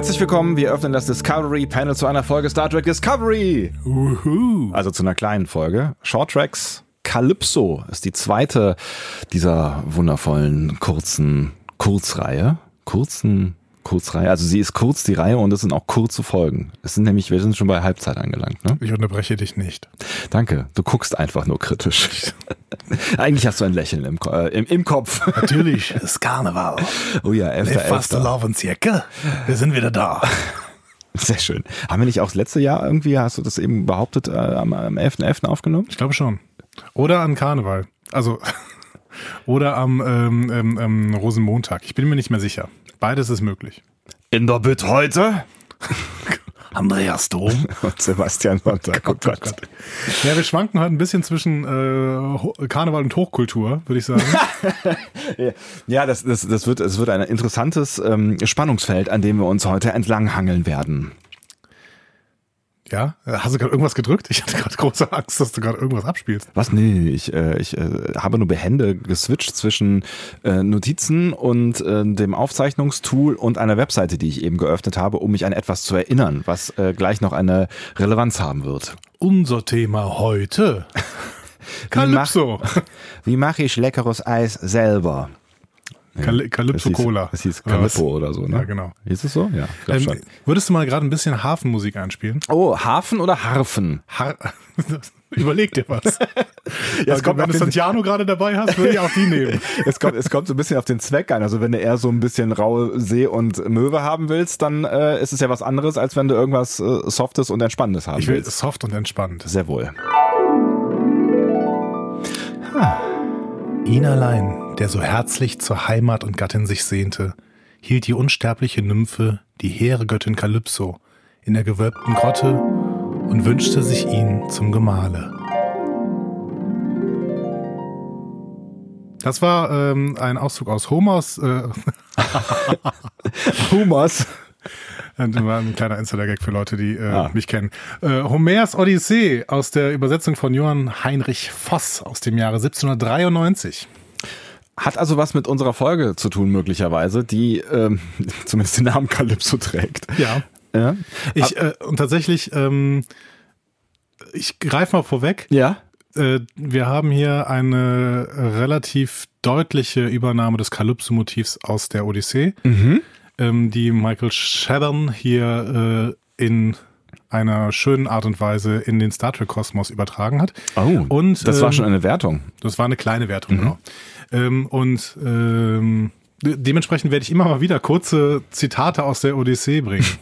Herzlich willkommen, wir öffnen das Discovery Panel zu einer Folge Star Trek Discovery. Uhu. Also zu einer kleinen Folge. Short Tracks Calypso ist die zweite dieser wundervollen kurzen Kurzreihe. Kurzen Kurzreihe. Also sie ist kurz die Reihe und es sind auch kurze Folgen. Es sind nämlich, wir sind schon bei Halbzeit angelangt, ne? Ich unterbreche dich nicht. Danke. Du guckst einfach nur kritisch. Eigentlich hast du ein Lächeln im, äh, im, im Kopf. Natürlich, es ist Karneval. Oh ja, 11. Fast 11. Love und Zirke. Wir sind wieder da. Sehr schön. Haben wir nicht auch das letzte Jahr irgendwie, hast du das eben behauptet, äh, am, am 11.11. aufgenommen? Ich glaube schon. Oder an Karneval. Also, oder am ähm, ähm, Rosenmontag. Ich bin mir nicht mehr sicher. Beides ist möglich. In der Bit heute. Andreas Dom. Und Sebastian Sonntag. Oh Gott. Ja, wir schwanken heute ein bisschen zwischen äh, Karneval und Hochkultur, würde ich sagen. Ja, das, das, das wird, es wird ein interessantes ähm, Spannungsfeld, an dem wir uns heute entlanghangeln werden. Ja, hast du gerade irgendwas gedrückt? Ich hatte gerade große Angst, dass du gerade irgendwas abspielst. Was? Nee, ich, äh, ich äh, habe nur behende geswitcht zwischen äh, Notizen und äh, dem Aufzeichnungstool und einer Webseite, die ich eben geöffnet habe, um mich an etwas zu erinnern, was äh, gleich noch eine Relevanz haben wird. Unser Thema heute. Calypso. Wie mache ich leckeres Eis selber? Kal Calypso Es Cola. Es hieß Oder? Calippo oder so, ne? Ja, genau. Hieß es so? Ja, ich Ähm, schon. würdest du mal gerade ein bisschen Hafenmusik einspielen? Oh, Hafen oder Harfen? Har Überleg dir was. Ja, Also, wenn du Santiano gerade dabei hast, würde ich auch die nehmen. Es kommt, es kommt so ein bisschen auf den Zweck an. Also wenn du eher so ein bisschen raue See und Möwe haben willst, dann äh, ist es ja was anderes, als wenn du irgendwas äh, Softes und Entspannendes haben Ich will willst. soft und entspannt. Sehr wohl. Ihn allein, der so herzlich zur Heimat und Gattin sich sehnte, hielt die unsterbliche Nymphe, die hehre Göttin Kalypso, in der gewölbten Grotte und wünschte sich ihn zum Gemahle. Das war ähm, ein Auszug aus Homers, äh, Humus. Das war ein kleiner Insider-Gag für Leute, die äh, Ah. mich kennen. Äh, Homers Odyssee aus der Übersetzung von Johann Heinrich Voss aus dem Jahre 1793. Hat also was mit unserer Folge zu tun, möglicherweise, die ähm, zumindest den Namen Calypso trägt. Ja. Ja. Ich, äh, und tatsächlich, ähm, ich greife mal vorweg. Ja. Äh, wir haben hier eine relativ deutliche Übernahme des Calypso-Motivs aus der Odyssee, ähm, die Michael Chabon hier äh, in einer schönen Art und Weise in den Star Trek-Kosmos übertragen hat. Oh, Und, das war ähm, schon eine Wertung. Das war eine kleine Wertung, genau. Ähm, und ähm, de dementsprechend werde ich immer mal wieder kurze Zitate aus der Odyssee bringen.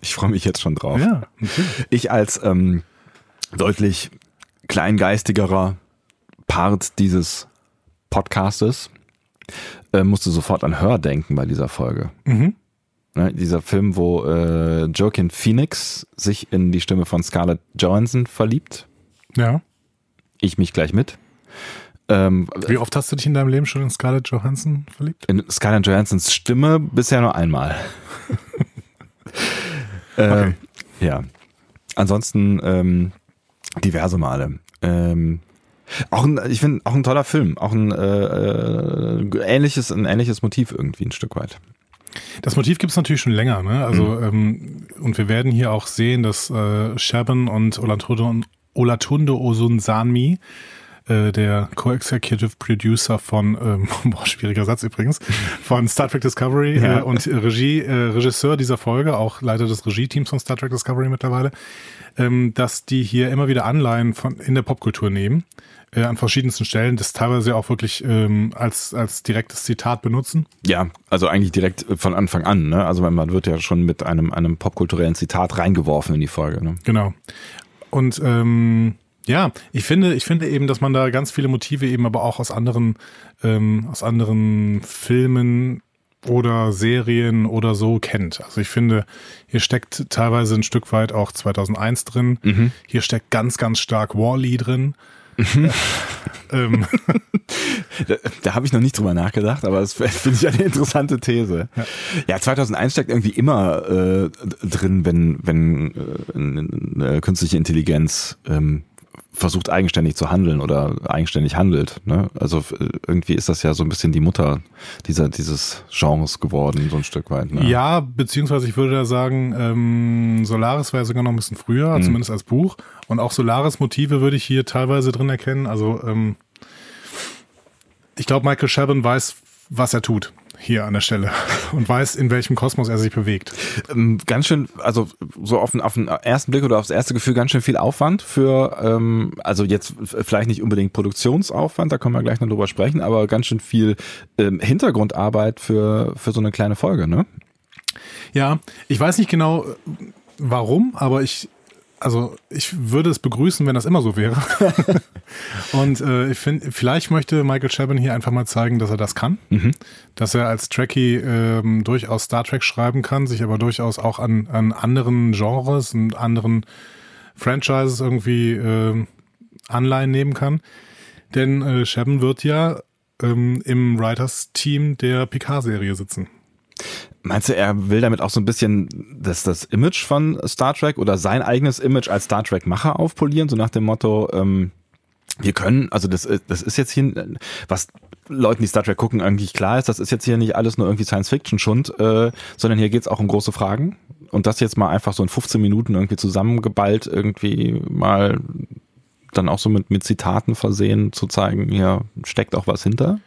Ich freue mich jetzt schon drauf. ja, natürlich. Ich als ähm, deutlich kleingeistigerer Part dieses Podcastes äh, musste sofort an Hör denken bei dieser Folge. Mhm. Ne, dieser Film, wo äh, Joaquin Phoenix sich in die Stimme von Scarlett Johansson verliebt. Ja. Ich mich gleich mit. Ähm, Wie oft hast du dich in deinem Leben schon in Scarlett Johansson verliebt? in Scarlett Johanssons Stimme bisher nur einmal. äh, Okay. Ja. Ansonsten ähm, diverse Male. Ähm, auch ein, ich finde auch ein toller Film, auch ein äh, äh, ähnliches, ein ähnliches Motiv irgendwie ein Stück weit. Das Motiv gibt es natürlich schon länger, ne? Also, ähm, und wir werden hier auch sehen, dass äh, Shaban und Olatunde, Olatunde Osunsanmi, äh, der Co-Executive Producer von, ähm, boah, schwieriger Satz übrigens, von Star Trek Discovery Ja. äh, und Regie, äh, Regisseur dieser Folge, auch Leiter des Regie-Teams von Star Trek Discovery mittlerweile, ähm, dass die hier immer wieder Anleihen von in der Popkultur nehmen, äh, an verschiedensten Stellen, das teilweise auch wirklich ähm, als, als direktes Zitat benutzen. Ja, also eigentlich direkt von Anfang an. Ne? Also man wird ja schon mit einem, einem popkulturellen Zitat reingeworfen in die Folge. Ne? Genau. Und ähm, ja, ich finde, ich finde eben, dass man da ganz viele Motive eben aber auch aus anderen, ähm, aus anderen Filmen oder Serien oder so kennt. Also ich finde, hier steckt teilweise ein Stück weit auch 2001 drin. Hier steckt ganz, ganz stark Wall-E drin. ähm, Da, da habe ich noch nicht drüber nachgedacht, aber das finde ich eine interessante These. Ja, 2001 steckt irgendwie immer äh, drin, wenn, wenn äh, eine künstliche Intelligenz ähm, versucht eigenständig zu handeln oder eigenständig handelt. Ne? Also irgendwie ist das ja so ein bisschen die Mutter dieser, dieses Genres geworden, so ein Stück weit. Ne? Ja, beziehungsweise ich würde da sagen, ähm, Solaris war ja sogar noch ein bisschen früher, mhm. zumindest als Buch. Und auch Solaris-Motive würde ich hier teilweise drin erkennen. Also ähm, ich glaube, Michael Chabon weiß, was er tut hier an der Stelle und weiß, in welchem Kosmos er sich bewegt. Ähm, ganz schön, also so auf den, auf den ersten Blick oder aufs erste Gefühl ganz schön viel Aufwand für, ähm, also jetzt vielleicht nicht unbedingt Produktionsaufwand, da können wir gleich noch drüber sprechen, aber ganz schön viel ähm, Hintergrundarbeit für, für so eine kleine Folge, ne? Ja, ich weiß nicht genau warum, aber ich also ich würde es begrüßen, wenn das immer so wäre. und äh, ich finde, vielleicht möchte Michael Chabon hier einfach mal zeigen, dass er das kann. Mhm. Dass er als Trekkie ähm, durchaus Star Trek schreiben kann, sich aber durchaus auch an, an anderen Genres und anderen Franchises irgendwie äh, Anleihen nehmen kann. Denn äh, Chabon wird ja ähm, im Writers-Team der Picard-Serie sitzen. Meinst du, er will damit auch so ein bisschen das, das Image von Star Trek oder sein eigenes Image als Star Trek-Macher aufpolieren, so nach dem Motto, ähm, wir können, also das, das ist jetzt hier, was Leuten, die Star Trek gucken, eigentlich klar ist, das ist jetzt hier nicht alles nur irgendwie Science-Fiction-Schund, äh, sondern hier geht's auch um große Fragen. Und das jetzt mal einfach so in 15 Minuten irgendwie zusammengeballt, irgendwie mal dann auch so mit, mit Zitaten versehen, zu zeigen, hier steckt auch was hinter.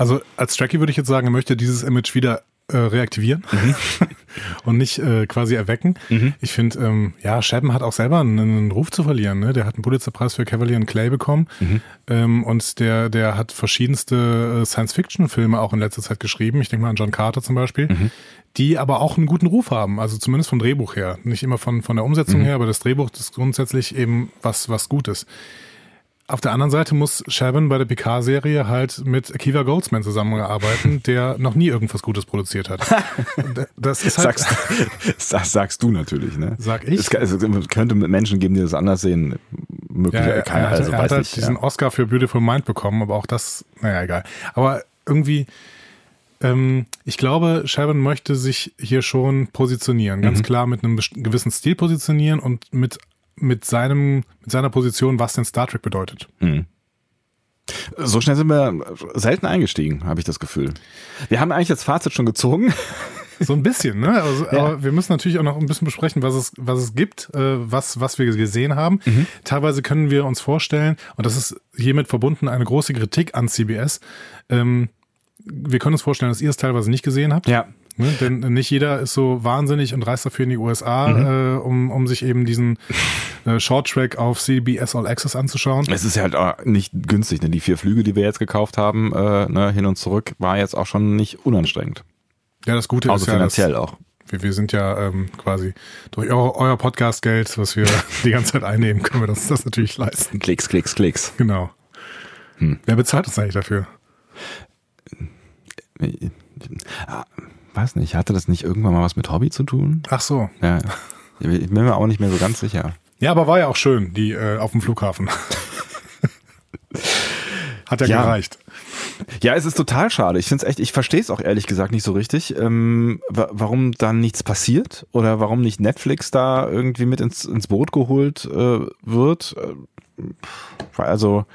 Also als Trekkie würde ich jetzt sagen, er möchte dieses Image wieder äh, reaktivieren mhm. und nicht äh, quasi erwecken. Mhm. Ich finde, ähm, ja, Shabben hat auch selber einen, einen, Ruf zu verlieren. Ne? Der hat einen Pulitzerpreis für Cavalier and Clay bekommen mhm. ähm, und der, der hat verschiedenste äh, Science-Fiction-Filme auch in letzter Zeit geschrieben. Ich denke mal an John Carter zum Beispiel, mhm. die aber auch einen guten Ruf haben. Also zumindest vom Drehbuch her. Nicht immer von, von der Umsetzung mhm. her, aber das Drehbuch ist grundsätzlich eben was, was Gutes. Auf der anderen Seite muss Shabon bei der Picard-Serie halt mit Akiva Goldsman zusammenarbeiten, der noch nie irgendwas Gutes produziert hat. Das ist halt sagst, das sagst du natürlich, ne? Sag ich. Es, es könnte Menschen geben, die das anders sehen. Möglich, ja, er, also er hat halt nicht, diesen ja. Oscar für Beautiful Mind bekommen, aber auch das, naja, egal. Aber irgendwie, ähm, ich glaube, Shabon möchte sich hier schon positionieren, ganz mhm. klar mit einem gewissen Stil positionieren und mit mit seinem, mit seiner Position, was denn Star Trek bedeutet. Mhm. So schnell sind wir selten eingestiegen, habe ich das Gefühl. Wir haben eigentlich das Fazit schon gezogen. So ein bisschen, ne? Also, ja. Aber wir müssen natürlich auch noch ein bisschen besprechen, was es, was es gibt, äh, was, was wir gesehen haben. Mhm. Teilweise können wir uns vorstellen, und das ist hiermit verbunden eine große Kritik an CBS, ähm, wir können uns vorstellen, dass ihr es teilweise nicht gesehen habt. Ja. Ne? Denn nicht jeder ist so wahnsinnig und reist dafür in die USA, mhm. äh, um, um sich eben diesen äh, Short-Track auf CBS All Access anzuschauen. Es ist ja halt auch nicht günstig. Ne? Die vier Flüge, die wir jetzt gekauft haben, äh, ne, hin und zurück, war jetzt auch schon nicht unanstrengend. Ja, das Gute also ist ja, finanziell auch. Wir, wir sind ja ähm, quasi durch euer, euer Podcast-Geld, was wir die ganze Zeit einnehmen, können wir uns das natürlich leisten. Klicks, Klicks, Klicks. Genau. Hm. Wer bezahlt uns eigentlich dafür? Weiß nicht, hatte das nicht irgendwann mal was mit Hobby zu tun? Ach so. Ja. Ich bin mir auch nicht mehr so ganz sicher. Ja, aber war ja auch schön, die äh, auf dem Flughafen. Hat ja, ja, gereicht. Ja, es ist total schade. Ich finde es echt, ich verstehe es auch ehrlich gesagt nicht so richtig, ähm, warum da nichts passiert oder warum nicht Netflix da irgendwie mit ins, ins Boot geholt äh, wird. Äh, also,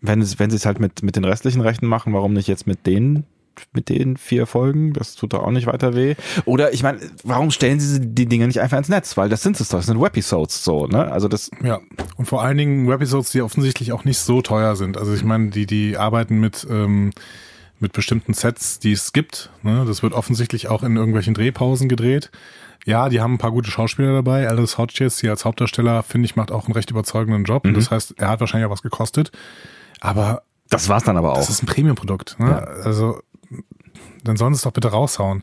wenn, es, wenn sie es halt mit, mit den restlichen Rechten machen, warum nicht jetzt mit denen mit den vier Folgen. Das tut doch auch nicht weiter weh. Oder ich meine, warum stellen sie die Dinge nicht einfach ins Netz? Weil das sind es doch, das sind Webisodes so, ne? Also das. Ja. Und vor allen Dingen Webisodes, die offensichtlich auch nicht so teuer sind. Also ich meine, die, die arbeiten mit, ähm, mit bestimmten Sets, die es gibt. Ne? Das wird offensichtlich auch in irgendwelchen Drehpausen gedreht. Ja, die haben ein paar gute Schauspieler dabei. Alice Hodges hier als Hauptdarsteller, finde ich, macht auch einen recht überzeugenden Job. Mhm. Das heißt, er hat wahrscheinlich auch was gekostet. Aber das war's dann aber auch. Das ist ein Premium-Produkt. Ne? Ja. Also dann sollen sie es doch bitte raushauen.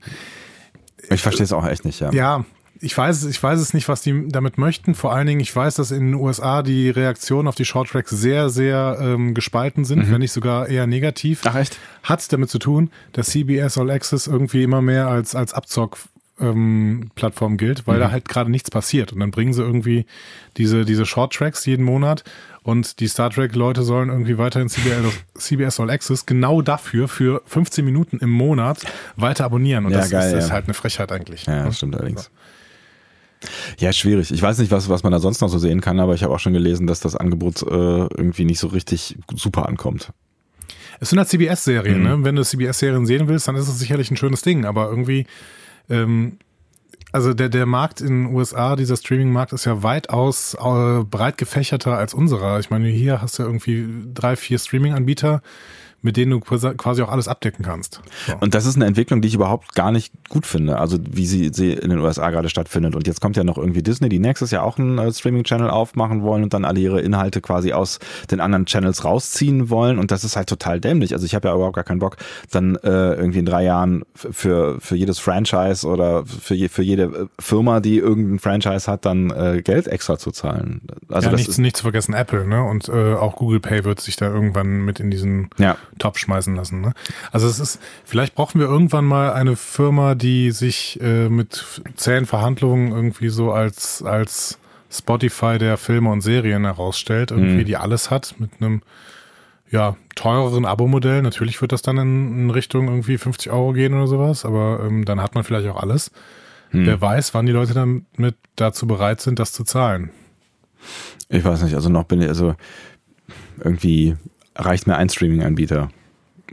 Ich verstehe es auch echt nicht, ja. Ja, ich weiß, ich weiß es nicht, was die damit möchten. Vor allen Dingen, ich weiß, dass in den USA die Reaktionen auf die Short Tracks sehr, sehr ähm, gespalten sind, mhm. wenn nicht sogar eher negativ. Ach echt? Hat damit zu tun, dass CBS All Access irgendwie immer mehr als, als Abzock ähm, Plattform gilt, weil mhm. da halt gerade nichts passiert. Und dann bringen sie irgendwie diese, diese Short Tracks jeden Monat und die Star Trek-Leute sollen irgendwie weiterhin CBS, CBS All Access genau dafür für 15 Minuten im Monat weiter abonnieren. Und ja, das geil, ist, ja. ist, halt eine Frechheit eigentlich. Ja, das stimmt allerdings. Ja, schwierig. Ich weiß nicht, was, was man da sonst noch so sehen kann, aber ich habe auch schon gelesen, dass das Angebot äh, irgendwie nicht so richtig super ankommt. Es sind halt CBS-Serien, mhm. ne? Wenn du CBS-Serien sehen willst, dann ist es sicherlich ein schönes Ding, aber irgendwie, ähm, also der, der Markt in den USA, dieser Streaming-Markt ist ja weitaus äh, breit gefächerter als unserer. Ich meine, hier hast du ja irgendwie drei, vier Streaming-Anbieter, mit denen du quasi auch alles abdecken kannst. So. Und das ist eine Entwicklung, die ich überhaupt gar nicht gut finde, also wie sie, sie in den USA gerade stattfindet. Und jetzt kommt ja noch irgendwie Disney, die nächstes Jahr auch einen äh, Streaming-Channel aufmachen wollen und dann alle ihre Inhalte quasi aus den anderen Channels rausziehen wollen. Und das ist halt total dämlich. Also ich habe ja überhaupt gar keinen Bock, dann äh, irgendwie in drei Jahren für, für jedes Franchise oder für, je, für jede äh, Firma, die irgendein Franchise hat, dann äh, Geld extra zu zahlen. Also ja, das nichts, ist, nicht zu vergessen Apple, ne? Und äh, auch Google Pay wird sich da irgendwann mit in diesen ja. Top schmeißen lassen. Ne? Also es ist, vielleicht brauchen wir irgendwann mal eine Firma, die sich äh, mit zähen Verhandlungen irgendwie so als, als Spotify der Filme und Serien herausstellt, irgendwie, mhm. die alles hat, mit einem ja, teureren Abo-Modell. Natürlich wird das dann in, in, Richtung irgendwie 50 Euro gehen oder sowas, aber ähm, dann hat man vielleicht auch alles. Hm. Wer weiß, wann die Leute damit dazu bereit sind, das zu zahlen. Ich weiß nicht, also noch bin ich, also irgendwie reicht mir ein Streaming-Anbieter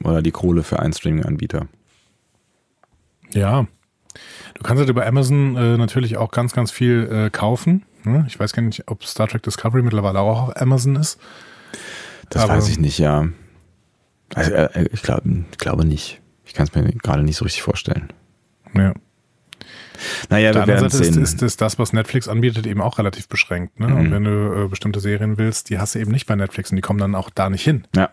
oder die Kohle für einen Streaming-Anbieter. Ja. Du kannst halt über Amazon äh, natürlich auch ganz, ganz viel äh, kaufen. Ne? Ich weiß gar nicht, ob Star Trek Discovery mittlerweile auch auf Amazon ist. Das weiß ich nicht, ja. Also, äh, ich glaube glaube nicht. Ich kann es mir gerade nicht so richtig vorstellen. Ja. Naja, wir werden Seite sehen. Ist, ist, ist das, was Netflix anbietet, eben auch relativ beschränkt. Ne? Mhm. Und wenn du äh, bestimmte Serien willst, die hast du eben nicht bei Netflix und die kommen dann auch da nicht hin. Ja.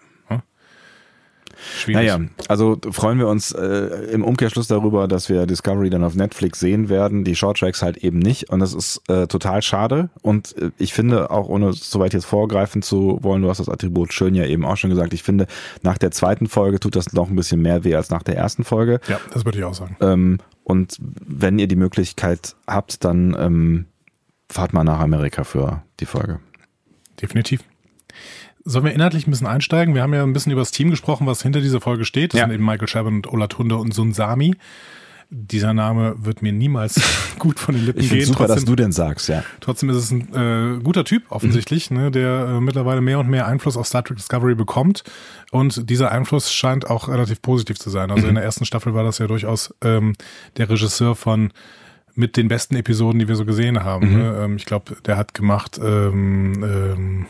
Schwierig. Naja, also freuen wir uns äh, im Umkehrschluss darüber, dass wir Discovery dann auf Netflix sehen werden, die Shorttracks halt eben nicht und das ist äh, total schade und äh, ich finde auch ohne soweit jetzt vorgreifen zu wollen, du hast das Attribut schön ja eben auch schon gesagt, ich finde nach der zweiten Folge tut das noch ein bisschen mehr weh als nach der ersten Folge. Ja, das würde ich auch sagen. Ähm, und wenn ihr die Möglichkeit habt, dann ähm, fahrt mal nach Amerika für die Folge. Definitiv. Sollen wir inhaltlich ein bisschen einsteigen? Wir haben ja ein bisschen über das Team gesprochen, was hinter dieser Folge steht. Das ja. sind eben Michael Chabon und Olatunde und Sunsami. Dieser Name wird mir niemals gut von den Lippen ich gehen. Super, trotzdem, dass du den sagst, ja. Trotzdem ist es ein äh, guter Typ offensichtlich, mhm. ne, der äh, mittlerweile mehr und mehr Einfluss auf Star Trek Discovery bekommt. Und dieser Einfluss scheint auch relativ positiv zu sein. Also mhm. in der ersten Staffel war das ja durchaus ähm, der Regisseur von mit den besten Episoden, die wir so gesehen haben. Mhm. Ne? Ähm, ich glaube, der hat gemacht ähm, ähm,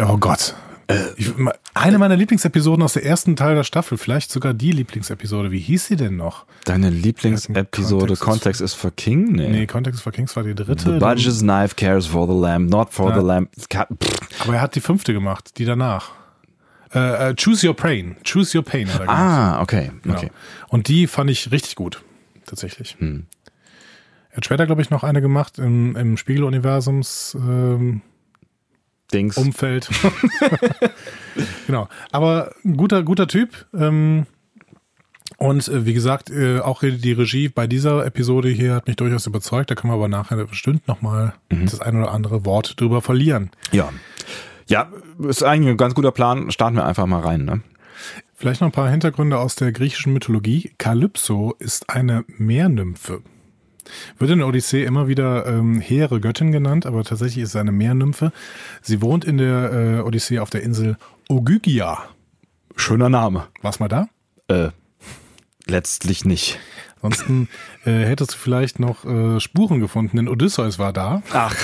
Oh Gott. Äh, ich, eine meiner Lieblingsepisoden aus der ersten Teil der Staffel, vielleicht sogar die Lieblingsepisode. Wie hieß sie denn noch? Deine Lieblingsepisode Context is for King? Nee. nee, Context is for Kings war die dritte. The Budget's Knife cares for the lamb, not for ja. the lamb. Aber er hat die fünfte gemacht, die danach. Uh, uh, Choose Your Pain. Choose Your Pain. Hat er ah, okay. Genau. okay. Und die fand ich richtig gut, tatsächlich. Hm. Er hat später, glaube ich, noch eine gemacht im, im Spiegeluniversums. Ähm, Dings. Umfeld. genau. Aber ein guter, guter Typ. Ähm, und äh, wie gesagt, äh, auch die Regie bei dieser Episode hier hat mich durchaus überzeugt. Da können wir aber nachher bestimmt nochmal mhm. das ein oder andere Wort drüber verlieren. Ja. Ja, ist eigentlich ein ganz guter Plan. Starten wir einfach mal rein. Ne? Vielleicht noch ein paar Hintergründe aus der griechischen Mythologie. Kalypso ist eine Meernymphe. Wird in der Odyssee immer wieder ähm, hehre Göttin genannt, aber tatsächlich ist sie eine Meernymphe. Sie wohnt in der äh, Odyssee auf der Insel Ogygia. Schöner Name. Warst mal da? Äh, letztlich nicht. Ansonsten äh, hättest du vielleicht noch äh, Spuren gefunden, denn Odysseus war da. Ach,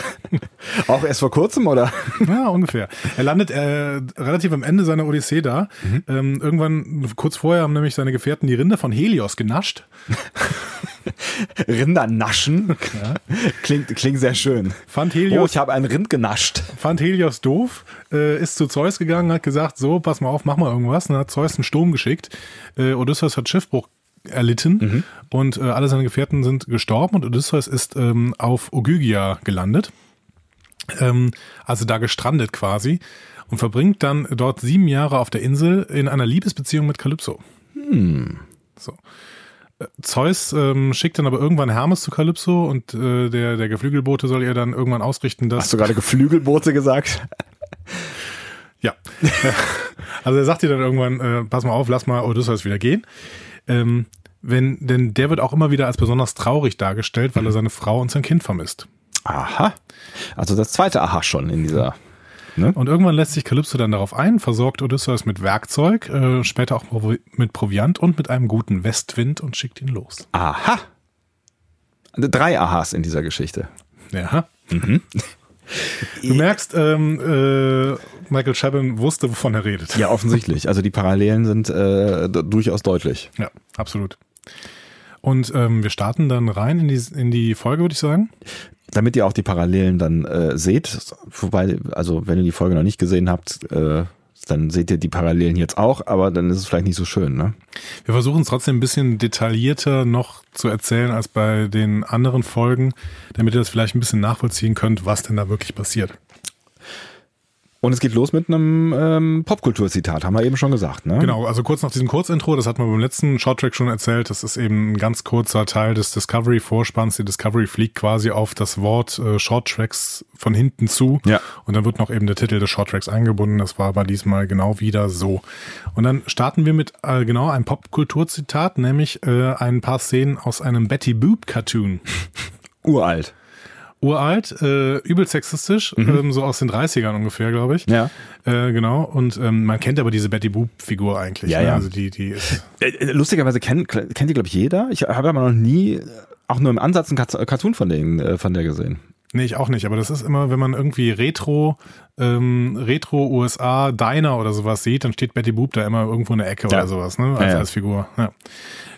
auch erst vor kurzem, oder? Ja, ungefähr. Er landet äh, relativ am Ende seiner Odyssee da. Mhm. Ähm, irgendwann, kurz vorher, haben nämlich seine Gefährten die Rinder von Helios genascht. Rinder naschen? Ja. Klingt, klingt sehr schön. Fand Helios, oh, ich habe ein Rind genascht. Fand Helios doof, äh, ist zu Zeus gegangen, hat gesagt, so, pass mal auf, mach mal irgendwas. Und dann hat Zeus einen Sturm geschickt. Äh, Odysseus hat Schiffbruch erlitten mhm. und äh, alle seine Gefährten sind gestorben und Odysseus ist ähm, auf Ogygia gelandet. Ähm, also da gestrandet quasi und verbringt dann dort sieben Jahre auf der Insel in einer Liebesbeziehung mit Kalypso. Hm. So. Äh, Zeus ähm, schickt dann aber irgendwann Hermes zu Kalypso und äh, der, der Geflügelbote soll ihr dann irgendwann ausrichten, dass. Hast du gerade Geflügelbote gesagt? ja. also er sagt ihr dann irgendwann, äh, pass mal auf, lass mal Odysseus wieder gehen. Ähm, Wenn, denn der wird auch immer wieder als besonders traurig dargestellt, weil er seine Frau und sein Kind vermisst. Aha. Also das zweite Aha schon in dieser. Ne? Und irgendwann lässt sich Kalypso dann darauf ein, versorgt Odysseus mit Werkzeug, äh, später auch mit Proviant und mit einem guten Westwind und schickt ihn los. Aha. Drei Ahas in dieser Geschichte. Ja. Du merkst, ähm, äh, Michael Chabon wusste, wovon er redet. Ja, offensichtlich. Also die Parallelen sind äh, durchaus deutlich. Ja, absolut. Und ähm, wir starten dann rein in die, in die Folge, würde ich sagen. Damit ihr auch die Parallelen dann äh, seht, wobei, also wenn ihr die Folge noch nicht gesehen habt, äh, dann seht ihr die Parallelen jetzt auch, aber dann ist es vielleicht nicht so schön, ne? Wir versuchen es trotzdem ein bisschen detaillierter noch zu erzählen als bei den anderen Folgen, damit ihr das vielleicht ein bisschen nachvollziehen könnt, was denn da wirklich passiert. Und es geht los mit einem ähm, Popkulturzitat, haben wir eben schon gesagt, ne? Genau, also kurz nach diesem Kurzintro, das hat man beim letzten Shorttrack schon erzählt, das ist eben ein ganz kurzer Teil des Discovery-Vorspanns. Die Discovery fliegt quasi auf das Wort äh, Shorttracks von hinten zu Ja. und dann wird noch eben der Titel des Shorttracks eingebunden. Das war aber diesmal genau wieder so. Und dann starten wir mit äh, genau einem Popkulturzitat, nämlich äh, ein paar Szenen aus einem Betty Boop-Cartoon. Uralt. Uralt, äh, übel sexistisch, ähm, so aus den 30ern ungefähr, glaube ich. Mhm. Ja. Äh, genau. Und ähm, man kennt aber diese Betty Boop-Figur eigentlich. Ja, ne? ja. Also die, die ist. Äh, äh, Lustigerweise kennt, kennt die, glaube ich, jeder. Ich habe aber noch nie, auch nur im Ansatz, einen Cartoon von, denen, äh, von der gesehen. Nee, ich auch nicht, aber das ist immer, wenn man irgendwie Retro, ähm, Retro USA Diner oder sowas sieht, dann steht Betty Boop da immer irgendwo in der Ecke Ja. oder sowas, ne? Als, Ja, ja. als Figur. Ja.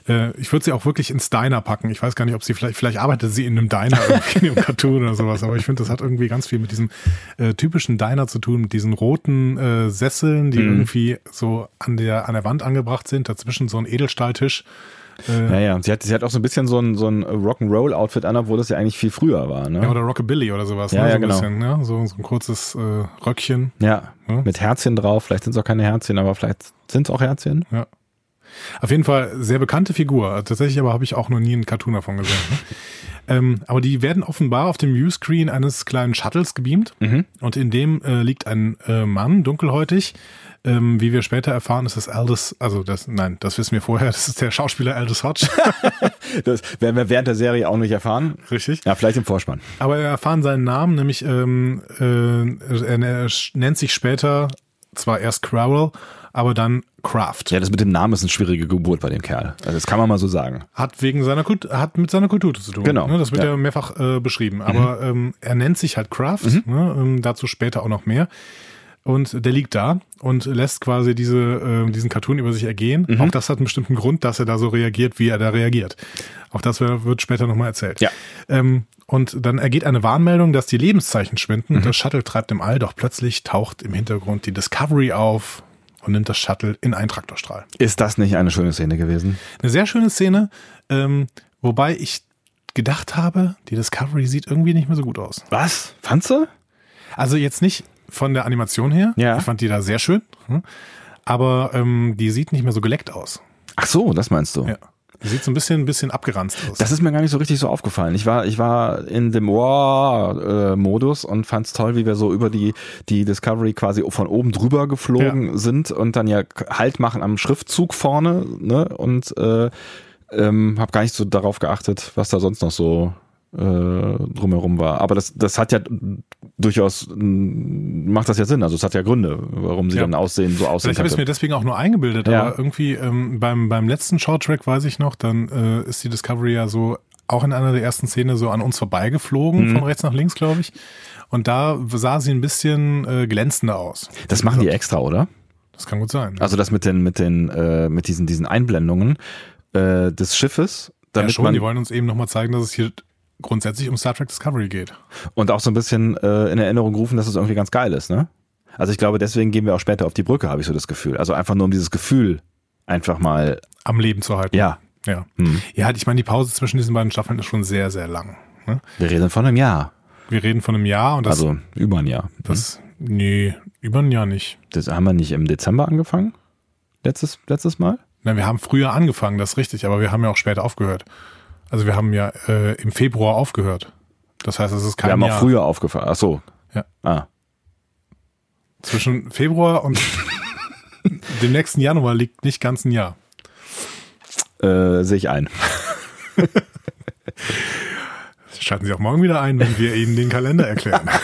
Äh, ich würde sie auch wirklich ins Diner packen. Ich weiß gar nicht, ob sie vielleicht, vielleicht arbeitet sie in einem Diner irgendwie in einem Cartoon oder sowas, aber ich finde, das hat irgendwie ganz viel mit diesem äh, typischen Diner zu tun, mit diesen roten äh, Sesseln, die irgendwie so an der, an der Wand angebracht sind, dazwischen so ein Edelstahltisch. Äh, Ja, ja. Sie hat, sie hat auch so ein bisschen so ein, so ein Rock'n'Roll-Outfit an, obwohl das ja eigentlich viel früher war, ne? Ja, oder Rockabilly oder sowas. Ja, ne? ja, so ein genau. bisschen, ne? so, so ein kurzes äh, Röckchen. Ja, Ja. mit Herzchen drauf. Vielleicht sind es auch keine Herzchen, aber vielleicht sind es auch Herzchen. Ja. Auf jeden Fall sehr bekannte Figur. Tatsächlich aber habe ich auch noch nie einen Cartoon davon gesehen. Ähm, aber die werden offenbar auf dem Viewscreen eines kleinen Shuttles gebeamt und in dem äh, liegt ein äh, Mann, dunkelhäutig. Ähm, wie wir später erfahren, ist das Aldous, also das, nein, das wissen wir vorher, das ist der Schauspieler Aldous Hodge. Das werden wir während der Serie auch nicht erfahren. Richtig. Ja, vielleicht im Vorspann. Aber wir erfahren seinen Namen, nämlich ähm, äh, er, er nennt sich später zwar erst Crowell, aber dann Kraft. Ja, das mit dem Namen ist eine schwierige Geburt bei dem Kerl. Also das kann man mal so sagen. Hat wegen seiner Kult hat mit seiner Kultur zu tun. Genau, Ne, das wird ja, ja. mehrfach äh, beschrieben. Aber ähm, er nennt sich halt Kraft, ne, ähm, dazu später auch noch mehr. Und der liegt da und lässt quasi diese, äh, diesen Cartoon über sich ergehen. Auch das hat einen bestimmten Grund, dass er da so reagiert, wie er da reagiert. Auch das wird später nochmal erzählt. Ja. Ähm, und dann ergeht eine Warnmeldung, dass die Lebenszeichen schwinden. Und das Shuttle treibt im All, doch plötzlich taucht im Hintergrund die Discovery auf und nimmt das Shuttle in einen Traktorstrahl. Ist das nicht eine schöne Szene gewesen? Eine sehr schöne Szene, ähm, wobei ich gedacht habe, die Discovery sieht irgendwie nicht mehr so gut aus. Was? Fandst du? Also jetzt nicht von der Animation her. Ja. Ich fand die da sehr schön. hm, Aber ähm, die sieht nicht mehr so geleckt aus. Ach so, das meinst du. Ja. Sieht so ein bisschen, ein bisschen abgeranzt aus. Das ist mir gar nicht so richtig so aufgefallen. Ich war, ich war in dem War-Modus und fand es toll, wie wir so über die, die Discovery quasi von oben drüber geflogen sind und dann ja Halt machen am Schriftzug vorne, ne? Und äh, ähm, habe gar nicht so darauf geachtet, was da sonst noch so äh, drumherum war. Aber das, das hat ja durchaus, macht das ja Sinn. Also es hat ja Gründe, warum sie Ja. dann aussehen, so aussehen Vielleicht habe ich es mir deswegen auch nur eingebildet, Ja. aber irgendwie ähm, beim, beim letzten Shorttrack weiß ich noch, dann äh, ist die Discovery ja so auch in einer der ersten Szene so an uns vorbeigeflogen, Mhm. von rechts nach links, glaube ich. Und da sah sie ein bisschen äh, glänzender aus. Das machen die extra, oder? Das kann gut sein. Also das mit den, mit den, äh, mit diesen, diesen Einblendungen äh, des Schiffes, ja, damit schon, man die wollen uns eben nochmal zeigen, dass es hier grundsätzlich um Star Trek Discovery geht. und auch so ein bisschen äh, in Erinnerung rufen, dass es irgendwie ganz geil ist, ne? Also ich glaube, deswegen gehen wir auch später auf die Brücke, habe ich so das Gefühl. Also einfach nur um dieses Gefühl einfach mal, Am Leben zu halten. ja, Ja, Hm. ja ich meine, die Pause zwischen diesen beiden Staffeln ist schon sehr, sehr lang. Ne? wir reden von einem Jahr, Wir reden von einem Jahr und das, also über ein Jahr. das nee, über ein Jahr nicht. Das haben wir nicht im Dezember angefangen? Letztes, letztes Mal? Nein, wir haben früher angefangen, das ist richtig, aber wir haben ja auch später aufgehört. Also wir haben ja äh, im Februar aufgehört. Das heißt, es ist kein wir haben Jahr. auch früher aufgefahren. Ach so. Ja. Ah. Zwischen Februar und dem nächsten Januar liegt nicht ganz ein Jahr. Äh, Sehe ich ein. Schalten Sie auch morgen wieder ein, wenn wir Ihnen den Kalender erklären.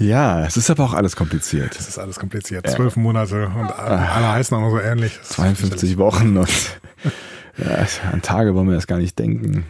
Ja, es ist aber auch alles kompliziert. Das ist alles kompliziert. Zwölf Monate und alle heißen auch noch so ähnlich. Das ist 52 Wochen und ja, an Tage wollen wir das gar nicht denken.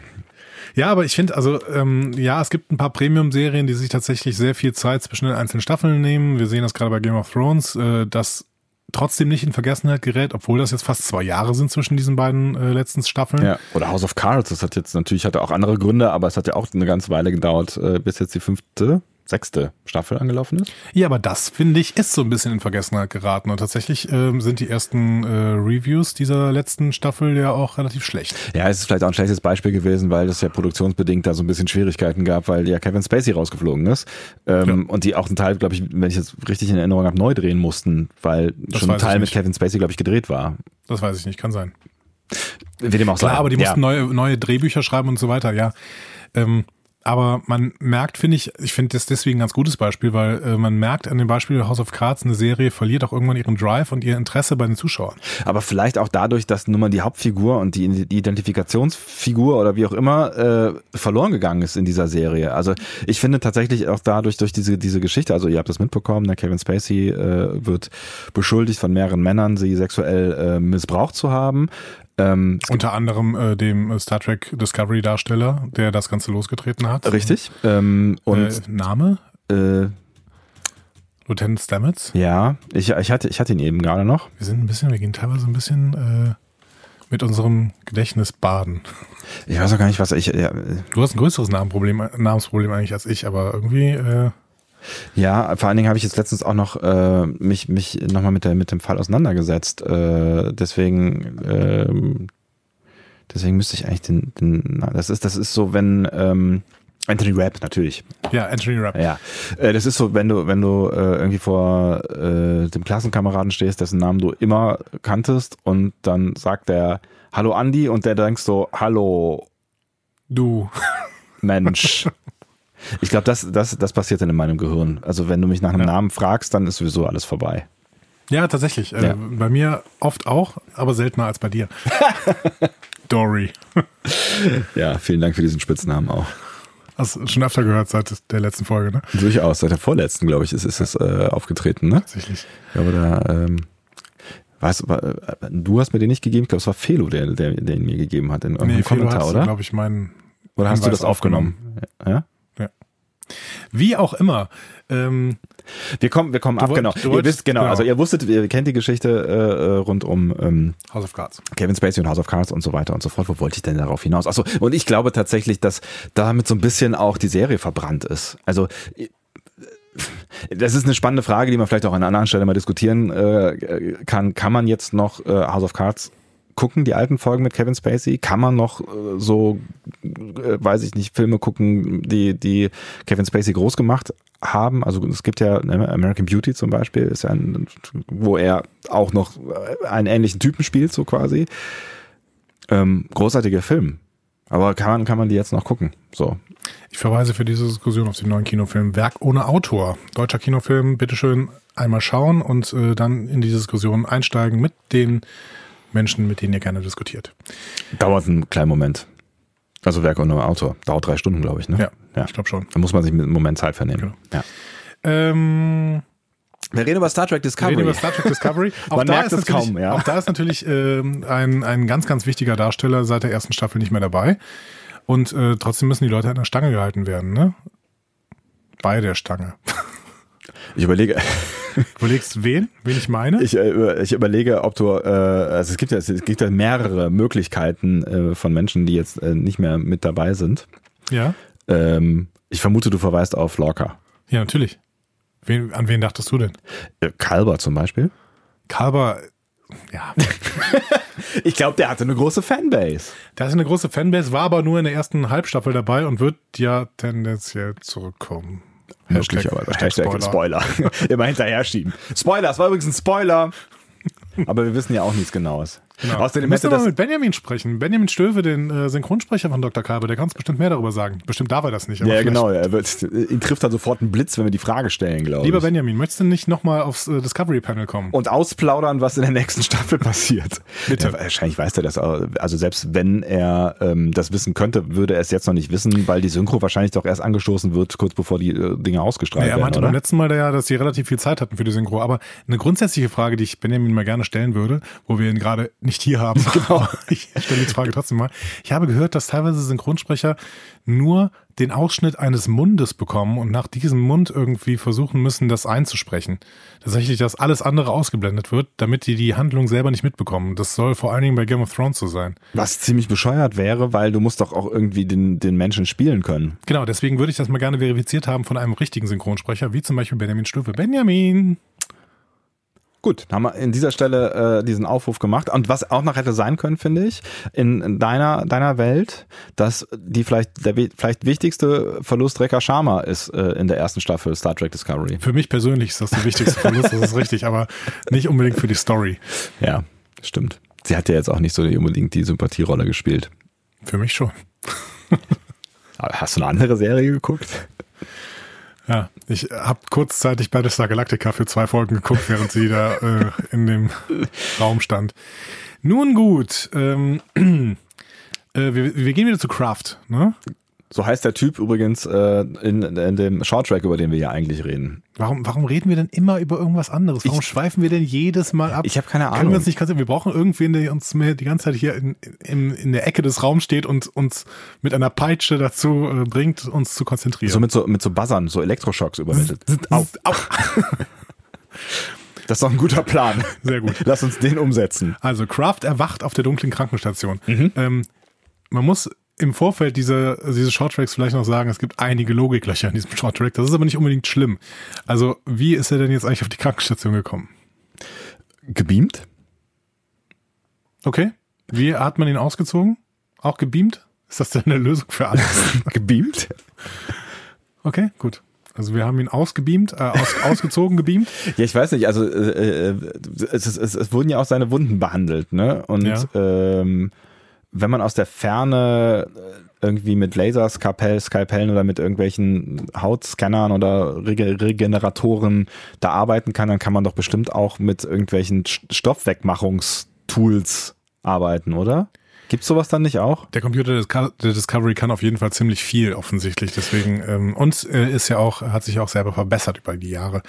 Ja, aber ich finde, also ähm, ja, es gibt ein paar Premium-Serien, die sich tatsächlich sehr viel Zeit zwischen den einzelnen Staffeln nehmen. Wir sehen das gerade bei Game of Thrones, äh, das trotzdem nicht in Vergessenheit gerät, obwohl das jetzt fast zwei Jahre sind zwischen diesen beiden äh, letzten Staffeln. Ja, oder House of Cards, das hat jetzt natürlich hatte auch andere Gründe, aber es hat ja auch eine ganze Weile gedauert, äh, bis jetzt die fünfte, sechste Staffel angelaufen ist. Ja, aber das finde ich ist so ein bisschen in Vergessenheit geraten und tatsächlich ähm, sind die ersten äh, Reviews dieser letzten Staffel ja auch relativ schlecht. Ja, es ist vielleicht auch ein schlechtes Beispiel gewesen, weil es ja produktionsbedingt da so ein bisschen Schwierigkeiten gab, weil ja Kevin Spacey rausgeflogen ist ähm, und die auch einen Teil, glaube ich, wenn ich jetzt richtig in Erinnerung habe, neu drehen mussten, weil Das schon ein Teil mit. Kevin Spacey, glaube ich, gedreht war. Das weiß ich nicht, kann sein. Wie dem auch Klar, sei. aber die ja. mussten neue, neue Drehbücher schreiben und so weiter, ja. Ähm, aber man merkt, finde ich, ich finde das deswegen ein ganz gutes Beispiel, weil äh, man merkt an dem Beispiel House of Cards, eine Serie verliert auch irgendwann ihren Drive und ihr Interesse bei den Zuschauern. Aber vielleicht auch dadurch, dass nun mal die Hauptfigur und die die Identifikationsfigur oder wie auch immer äh, verloren gegangen ist in dieser Serie. Also ich finde tatsächlich auch dadurch durch diese diese Geschichte, also ihr habt das mitbekommen, der Kevin Spacey äh, wird beschuldigt von mehreren Männern, sie sexuell äh, missbraucht zu haben. Ähm, Unter anderem äh, dem äh, Star Trek Discovery Darsteller, der das Ganze losgetreten hat. richtig. Ähm, und äh, Name? äh, Lieutenant Stamets. ja, ich, ich hatte ich hatte ihn eben gerade noch. Wir sind ein bisschen, wir gehen teilweise ein bisschen äh, mit unserem Gedächtnis baden. Ich weiß auch gar nicht, was ich. Ja, Du hast ein größeres Namenproblem, Namensproblem eigentlich als ich, aber irgendwie, äh, Ja, vor allen Dingen habe ich jetzt letztens auch noch äh, mich, mich nochmal mit, der, mit dem Fall auseinandergesetzt. Äh, deswegen, ähm, deswegen müsste ich eigentlich den, den na, das ist, das ist so, wenn ähm, Anthony Rapp natürlich. ja, Anthony Rapp. Ja. Äh, das ist so, wenn du, wenn du äh, irgendwie vor äh, dem Klassenkameraden stehst, dessen Namen du immer kanntest und dann sagt der Hallo Andi und der denkst so, Hallo Du. Mensch. Ich glaube, das, das, das passiert dann in meinem Gehirn. Also wenn du mich nach einem Ja. Namen fragst, dann ist sowieso alles vorbei. Ja, tatsächlich. Äh, Ja. Bei mir oft auch, aber seltener als bei dir. Dory. Ja, vielen Dank für diesen Spitznamen auch. Hast du schon öfter gehört seit der letzten Folge, ne? Durchaus, seit der vorletzten, glaube ich, ist, ist es äh, aufgetreten, ne? Tatsächlich. Ja, aber da, ähm, weißt du, äh, du hast mir den nicht gegeben, ich glaube, es war Felo, der, der, der ihn mir gegeben hat in irgendeinem Nee, Kommentar, oder? glaube ich, meinen. oder hast du das aufgenommen? Ja? Wie auch immer. Ähm, Wir kommen, wir kommen ab, wollt- genau. du Ihr wisst, genau, genau. also ihr wusstet, ihr kennt die Geschichte äh, äh, rund um ähm, House of Cards. Kevin Spacey und House of Cards und so weiter und so fort. Wo wollte ich denn darauf hinaus? Achso, und ich glaube tatsächlich, dass damit so ein bisschen auch die Serie verbrannt ist. Also äh, das ist eine spannende Frage, die man vielleicht auch an einer anderen Stelle mal diskutieren äh, kann. Kann man jetzt noch äh, House of Cards gucken, die alten Folgen mit Kevin Spacey? Kann man noch äh, so, äh, weiß ich nicht, Filme gucken, die, die Kevin Spacey groß gemacht haben? Also es gibt ja ne, American Beauty zum Beispiel, ist ja ein, wo er auch noch äh, einen ähnlichen Typen spielt, so quasi. Ähm, großartiger Film. Aber kann man, kann man die jetzt noch gucken? So. Ich verweise für diese Diskussion auf den neuen Kinofilm Werk ohne Autor. Deutscher Kinofilm, bitteschön einmal schauen und äh, dann in die Diskussion einsteigen mit den Menschen, mit denen ihr gerne diskutiert. Dauert einen kleinen Moment. Also Werk ohne Autor. Dauert drei Stunden, glaube ich, ne? Ja, ja. ich glaube schon. Da muss man sich mit einem Moment Zeit vernehmen. Genau. Ja. Ähm, Wir reden über Star Trek wir Discovery. reden über Star Trek Discovery. Auch Man da merkt ist es natürlich- kaum, ja. Auch da ist natürlich ähm, ein, ein ganz, ganz wichtiger Darsteller seit der ersten Staffel nicht mehr dabei. Und äh, trotzdem müssen die Leute an der Stange gehalten werden, ne? Bei der Stange. Ich überlege, Überlegst wen? Wen ich meine? ich, äh, ich überlege, ob du, äh, also es gibt ja, es gibt ja mehrere Möglichkeiten äh, von Menschen, die jetzt äh, nicht mehr mit dabei sind. ja. Ähm, ich vermute, du verweist auf Lorca. Ja, natürlich. Wen, an wen dachtest du denn? Kalber zum Beispiel. Kalber, ja, Ich glaube, der hatte eine große Fanbase. da ist eine große Fanbase, war aber nur in der ersten Halbstaffel dabei und wird ja tendenziell zurückkommen. Möglicherweise. Hashtag Spoiler. Immer hinterher schieben. Spoiler, es war übrigens ein Spoiler. Aber wir wissen ja auch nichts Genaues. Genau. Außerdem müssen wir mal mit Benjamin sprechen. Benjamin Stöve, den äh, Synchronsprecher von Dr. Kalbe, der kann uns bestimmt mehr darüber sagen. Bestimmt darf er das nicht. ja, genau. Er wird, ihn trifft dann sofort ein Blitz, wenn wir die Frage stellen, glaube ich. Lieber Benjamin, möchtest du nicht nochmal aufs äh, Discovery Panel kommen? und ausplaudern, was in der nächsten Staffel passiert. Bitte. Ja, wahrscheinlich weiß er das. auch. Also selbst wenn er ähm, das wissen könnte, würde er es jetzt noch nicht wissen, weil die Synchro wahrscheinlich doch erst angestoßen wird, kurz bevor die äh, Dinge ausgestrahlt Nee, er werden, meinte beim letzten Mal ja, dass sie relativ viel Zeit hatten für die Synchro. Aber eine grundsätzliche Frage, die ich Benjamin mal gerne stellen würde, wo wir ihn gerade nicht hier haben. Genau. ich stelle die Frage trotzdem mal. Ich habe gehört, dass teilweise Synchronsprecher nur den Ausschnitt eines Mundes bekommen und nach diesem Mund irgendwie versuchen müssen, das einzusprechen. Tatsächlich, dass alles andere ausgeblendet wird, damit die die Handlung selber nicht mitbekommen. Das soll vor allen Dingen bei Game of Thrones so sein. Was ziemlich bescheuert wäre, weil du musst doch auch irgendwie den, den Menschen spielen können. Genau, deswegen würde ich das mal gerne verifiziert haben von einem richtigen Synchronsprecher, wie zum Beispiel Benjamin Stöfe. Benjamin! Gut, haben wir in dieser Stelle äh, diesen Aufruf gemacht. Und was auch noch hätte sein können, finde ich, in, in deiner, deiner Welt, dass die vielleicht der vielleicht wichtigste Verlust Rekha Sharma ist äh, in der ersten Staffel Star Trek Discovery. Für mich persönlich ist das der wichtigste Verlust, das ist richtig, aber nicht unbedingt für die Story. Ja, stimmt. Sie hat ja jetzt auch nicht so unbedingt die Sympathierolle gespielt. Für mich schon. Hast du eine andere Serie geguckt? Ja, ich habe kurzzeitig Battlestar Galactica für zwei Folgen geguckt, während sie da äh, in dem Raum stand. Nun gut, ähm, äh, wir, wir gehen wieder zu Kraft, ne? So heißt der Typ übrigens äh, in, in dem Shorttrack, über den wir ja eigentlich reden. Warum, warum reden wir denn immer über irgendwas anderes? Warum Ich- schweifen wir denn jedes Mal ab? Ich habe keine Können Ahnung. wir uns nicht? Wir brauchen irgendwen, der uns mehr die ganze Zeit hier in, in, in der Ecke des Raums steht und uns mit einer Peitsche dazu äh, bringt, uns zu konzentrieren. so mit so mit so Buzzern, so Elektroschocks übermittelt. Au. Au. Das ist doch ein guter Plan. Sehr gut. Lass uns den umsetzen. Also Kraft erwacht auf der dunklen Krankenstation. Ähm, man muss im Vorfeld dieser, dieses Shorttracks vielleicht noch sagen, es gibt einige Logiklöcher in diesem Shorttrack. Das ist aber nicht unbedingt schlimm. Also wie ist er denn jetzt eigentlich auf die Krankenstation gekommen? Gebeamt? Okay. Wie hat man ihn ausgezogen? Auch gebeamt? Ist das denn eine Lösung für alles? Gebeamt? Okay, gut. Also wir haben ihn ausgebeamt, äh, aus, ausgezogen, gebeamt. Ja, ich weiß nicht, also äh, äh, es, es, es, es wurden ja auch seine Wunden behandelt, ne? Und Ja. ähm, wenn man aus der Ferne äh, irgendwie mit Lasers, Skalpell, Skalpellen oder mit irgendwelchen Hautscannern oder Rege Regeneratoren da arbeiten kann, dann kann man doch bestimmt auch mit irgendwelchen St- Stoffwegmachungstools arbeiten, oder? Gibt's sowas dann nicht auch? Der Computer der Discovery kann auf jeden Fall ziemlich viel offensichtlich. Deswegen ähm, und äh, ist ja auch hat sich auch selber verbessert über die Jahre.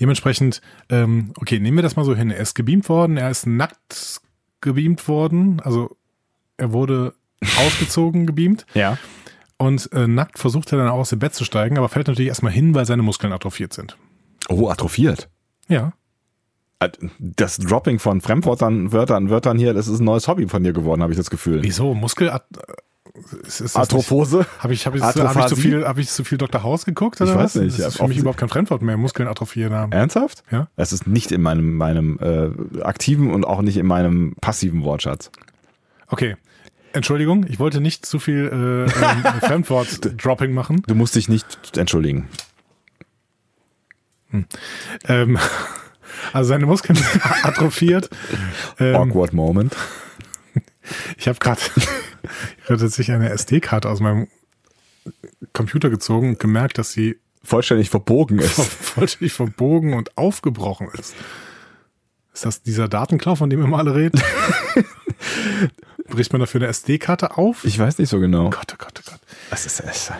Dementsprechend ähm, okay, nehmen wir das mal so hin. Er ist gebeamt worden, er ist nackt gebeamt worden, also er wurde ausgezogen gebeamt Ja. und äh, nackt versucht er dann auch aus dem Bett zu steigen, aber fällt natürlich erstmal hin, weil seine Muskeln atrophiert sind. Oh, atrophiert. Ja, Das Dropping von Fremdwörtern, Wörtern, Wörtern hier, das ist ein neues Hobby von dir geworden, habe ich das Gefühl. wieso Muskel äh, nicht- Atrophose? Habe ich, hab ich, hab ich, zu viel, hab ich zu viel Dr. House geguckt? Oder Ich weiß was? nicht, Das ist für mich überhaupt kein Fremdwort mehr. Muskeln atrophieren haben. Ernsthaft? Ja. Das ist nicht in meinem, meinem äh, aktiven und auch nicht in meinem passiven Wortschatz. Okay. Entschuldigung, ich wollte nicht zu viel äh, ähm, Fremdwort-Dropping machen. Du musst dich nicht entschuldigen. Ähm, also seine Muskeln atrophiert. Ähm, Awkward Moment. ich habe gerade tatsächlich eine SD-Karte aus meinem Computer gezogen und gemerkt, dass sie Vollständig verbogen ist. vollständig verbogen und aufgebrochen ist. Ist das dieser Datenklau, von dem wir mal alle reden? Bricht man dafür eine SD-Karte auf? Ich weiß nicht so genau. Gott, oh Gott, oh Gott. Was ist das?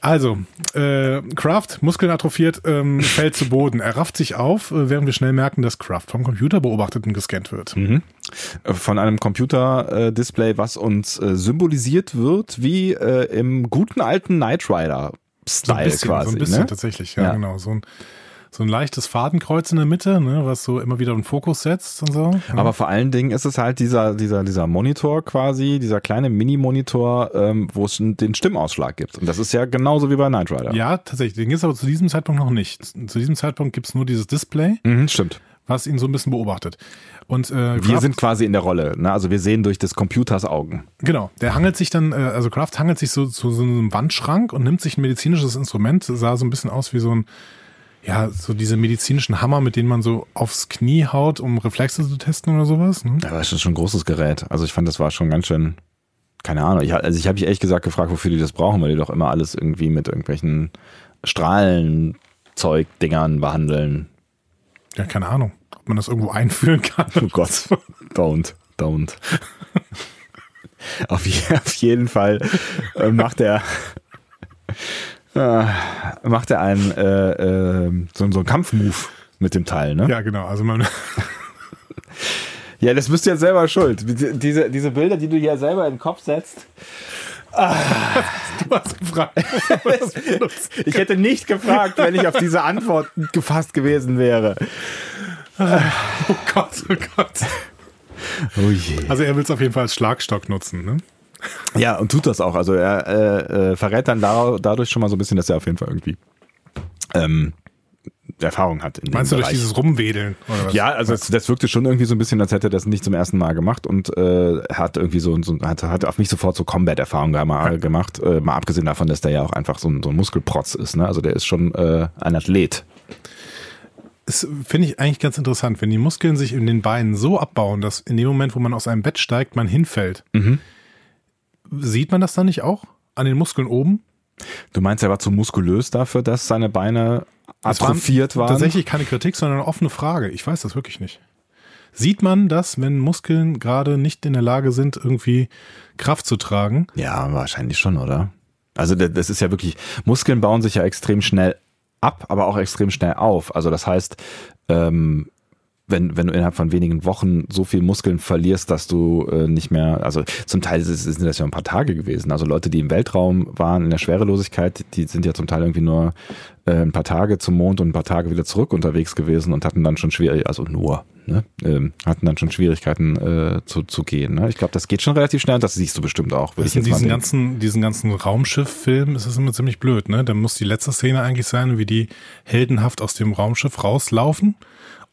Also, äh, Kraft, Muskeln atrophiert, ähm, fällt zu Boden. Er rafft sich auf, äh, während wir schnell merken, dass Kraft vom Computer beobachtet und gescannt wird. Von einem Computer-Display, was uns äh, symbolisiert wird, wie äh, im guten alten Knight Rider-Style ein bisschen, quasi. so ein bisschen ne? tatsächlich, ja, Ja. genau. So ein, so ein leichtes Fadenkreuz in der Mitte, ne, was so immer wieder einen Fokus setzt und so. Ja. Aber vor allen Dingen ist es halt dieser, dieser, dieser Monitor quasi, dieser kleine Mini-Monitor, ähm, wo es den Stimmausschlag gibt. Und das ist ja genauso wie bei Knight Rider. ja, tatsächlich. Den gibt es aber zu diesem Zeitpunkt noch nicht. Zu diesem Zeitpunkt gibt es nur dieses Display, Mhm, stimmt. was ihn so ein bisschen beobachtet. Und äh, Wir Kraft- sind quasi in der Rolle. Ne? Also wir sehen durch des Computers Augen. Genau, der hangelt sich dann, äh, also Kraft hangelt sich so zu so einem Wandschrank und nimmt sich ein medizinisches Instrument, sah so ein bisschen aus wie so ein, ja, so diese medizinischen Hammer, mit denen man so aufs Knie haut, um Reflexe zu testen oder sowas. Ne? Das ist schon ein großes Gerät. Also ich fand, das war schon ganz schön, keine Ahnung. Ich, also ich habe mich echt gesagt gefragt, wofür die das brauchen, weil die doch immer alles irgendwie mit irgendwelchen Strahlenzeug-Dingern behandeln. Ja, keine Ahnung, ob man das irgendwo einführen kann. Oh Gott, don't, don't. auf, je, auf jeden Fall äh, macht er äh, macht er einen äh, äh, so, so einen Kampfmove mit dem Teil, ne? Ja, genau. Also man, Ja, das bist du jetzt selber schuld. Diese, diese Bilder, die du hier selber in den Kopf setzt. du hast gefragt. Ich hätte nicht gefragt, wenn ich auf diese Antwort gefasst gewesen wäre. oh Gott, oh Gott. Oh je. Also er will es auf jeden Fall als Schlagstock nutzen, ne? Ja, und tut das auch. Also er äh, äh, verrät dann da, dadurch schon mal so ein bisschen, dass er auf jeden Fall irgendwie ähm, Erfahrung hat. In Meinst du durch Bereich. dieses Rumwedeln? Ja, also das, das wirkte schon irgendwie so ein bisschen, als hätte er das nicht zum ersten Mal gemacht und äh, hat irgendwie so, so hat, hat auf mich sofort so Combat-Erfahrung mal gemacht. Äh, mal abgesehen davon, dass der ja auch einfach so ein, so ein Muskelprotz ist. Ne? Also der ist schon äh, ein Athlet. Das finde ich eigentlich ganz interessant, wenn die Muskeln sich in den Beinen so abbauen, dass in dem Moment, wo man aus einem Bett steigt, man hinfällt. Mhm. Sieht man das dann nicht auch? An den Muskeln oben? Du meinst, er war zu muskulös dafür, dass seine Beine atrophiert waren? Tatsächlich keine Kritik, sondern eine offene Frage. Ich weiß das wirklich nicht. Sieht man das, wenn Muskeln gerade nicht in der Lage sind, irgendwie Kraft zu tragen? Ja, wahrscheinlich schon, oder? Also da- das ist ja wirklich, Muskeln bauen sich ja extrem schnell ab, aber auch extrem schnell auf. Also das heißt, ähm, wenn, wenn du innerhalb von wenigen Wochen so viel Muskeln verlierst, dass du äh, nicht mehr, also zum Teil sind das ja ein paar Tage gewesen. Also Leute, die im Weltraum waren, in der Schwerelosigkeit, die sind ja zum Teil irgendwie nur äh, ein paar Tage zum Mond und ein paar Tage wieder zurück unterwegs gewesen und hatten dann schon schwierig, also nur, ne, ähm, hatten dann schon Schwierigkeiten äh, zu, zu gehen. Ne? Ich glaube, das geht schon relativ schnell und das siehst du bestimmt auch. Das ich in diesen ganzen, diesen ganzen Raumschiff-Film ist es immer ziemlich blöd, ne? Da muss die letzte Szene eigentlich sein, wie die heldenhaft aus dem Raumschiff rauslaufen.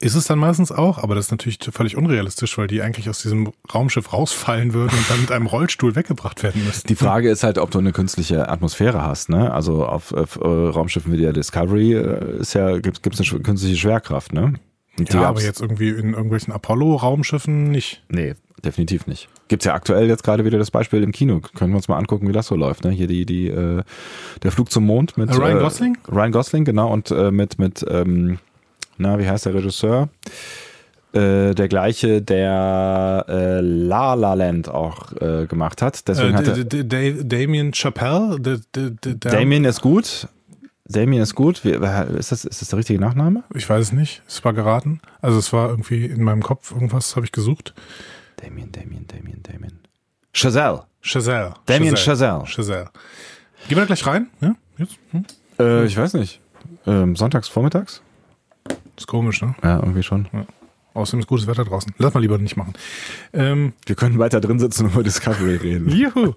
Ist es dann meistens auch, aber das ist natürlich völlig unrealistisch, weil die eigentlich aus diesem Raumschiff rausfallen würden und dann mit einem Rollstuhl weggebracht werden müssten. Die Frage ist halt, ob du eine künstliche Atmosphäre hast. Ne? Also auf, auf äh, Raumschiffen wie der Discovery äh, ist ja, gibt es eine künstliche Schwerkraft. Ne? Und Ja, aber jetzt irgendwie in irgendwelchen Apollo-Raumschiffen nicht. Nee, definitiv nicht. Gibt's ja aktuell jetzt gerade wieder das Beispiel im Kino. Können wir uns mal angucken, wie das so läuft. Ne? Hier die, die, äh, der Flug zum Mond mit Äh, Ryan Gosling? Ryan Gosling, genau, und äh, mit, mit ähm, na, wie heißt der Regisseur? Äh, der gleiche, der äh, La La Land auch äh, gemacht hat. Deswegen Äh, hat D- D- D- Damien Chappelle? Damien ist gut. Damien ist gut. Wie, ist, das, ist das der richtige Nachname? Ich weiß es nicht. Es war geraten. Also es war irgendwie in meinem Kopf, irgendwas habe ich gesucht. Damien, Damien, Damien, Damien. Chazelle. Chazelle. Damien Chazelle. Chazelle. Gehen wir da gleich rein? Ja? Jetzt? Hm? Äh, ich weiß nicht. Ähm, sonntags, vormittags? Ist komisch, ne? Ja, irgendwie schon. Außerdem ist gutes Wetter draußen. Lass mal lieber nicht machen. Ähm, Wir können weiter drin sitzen und über Discovery reden. juhu.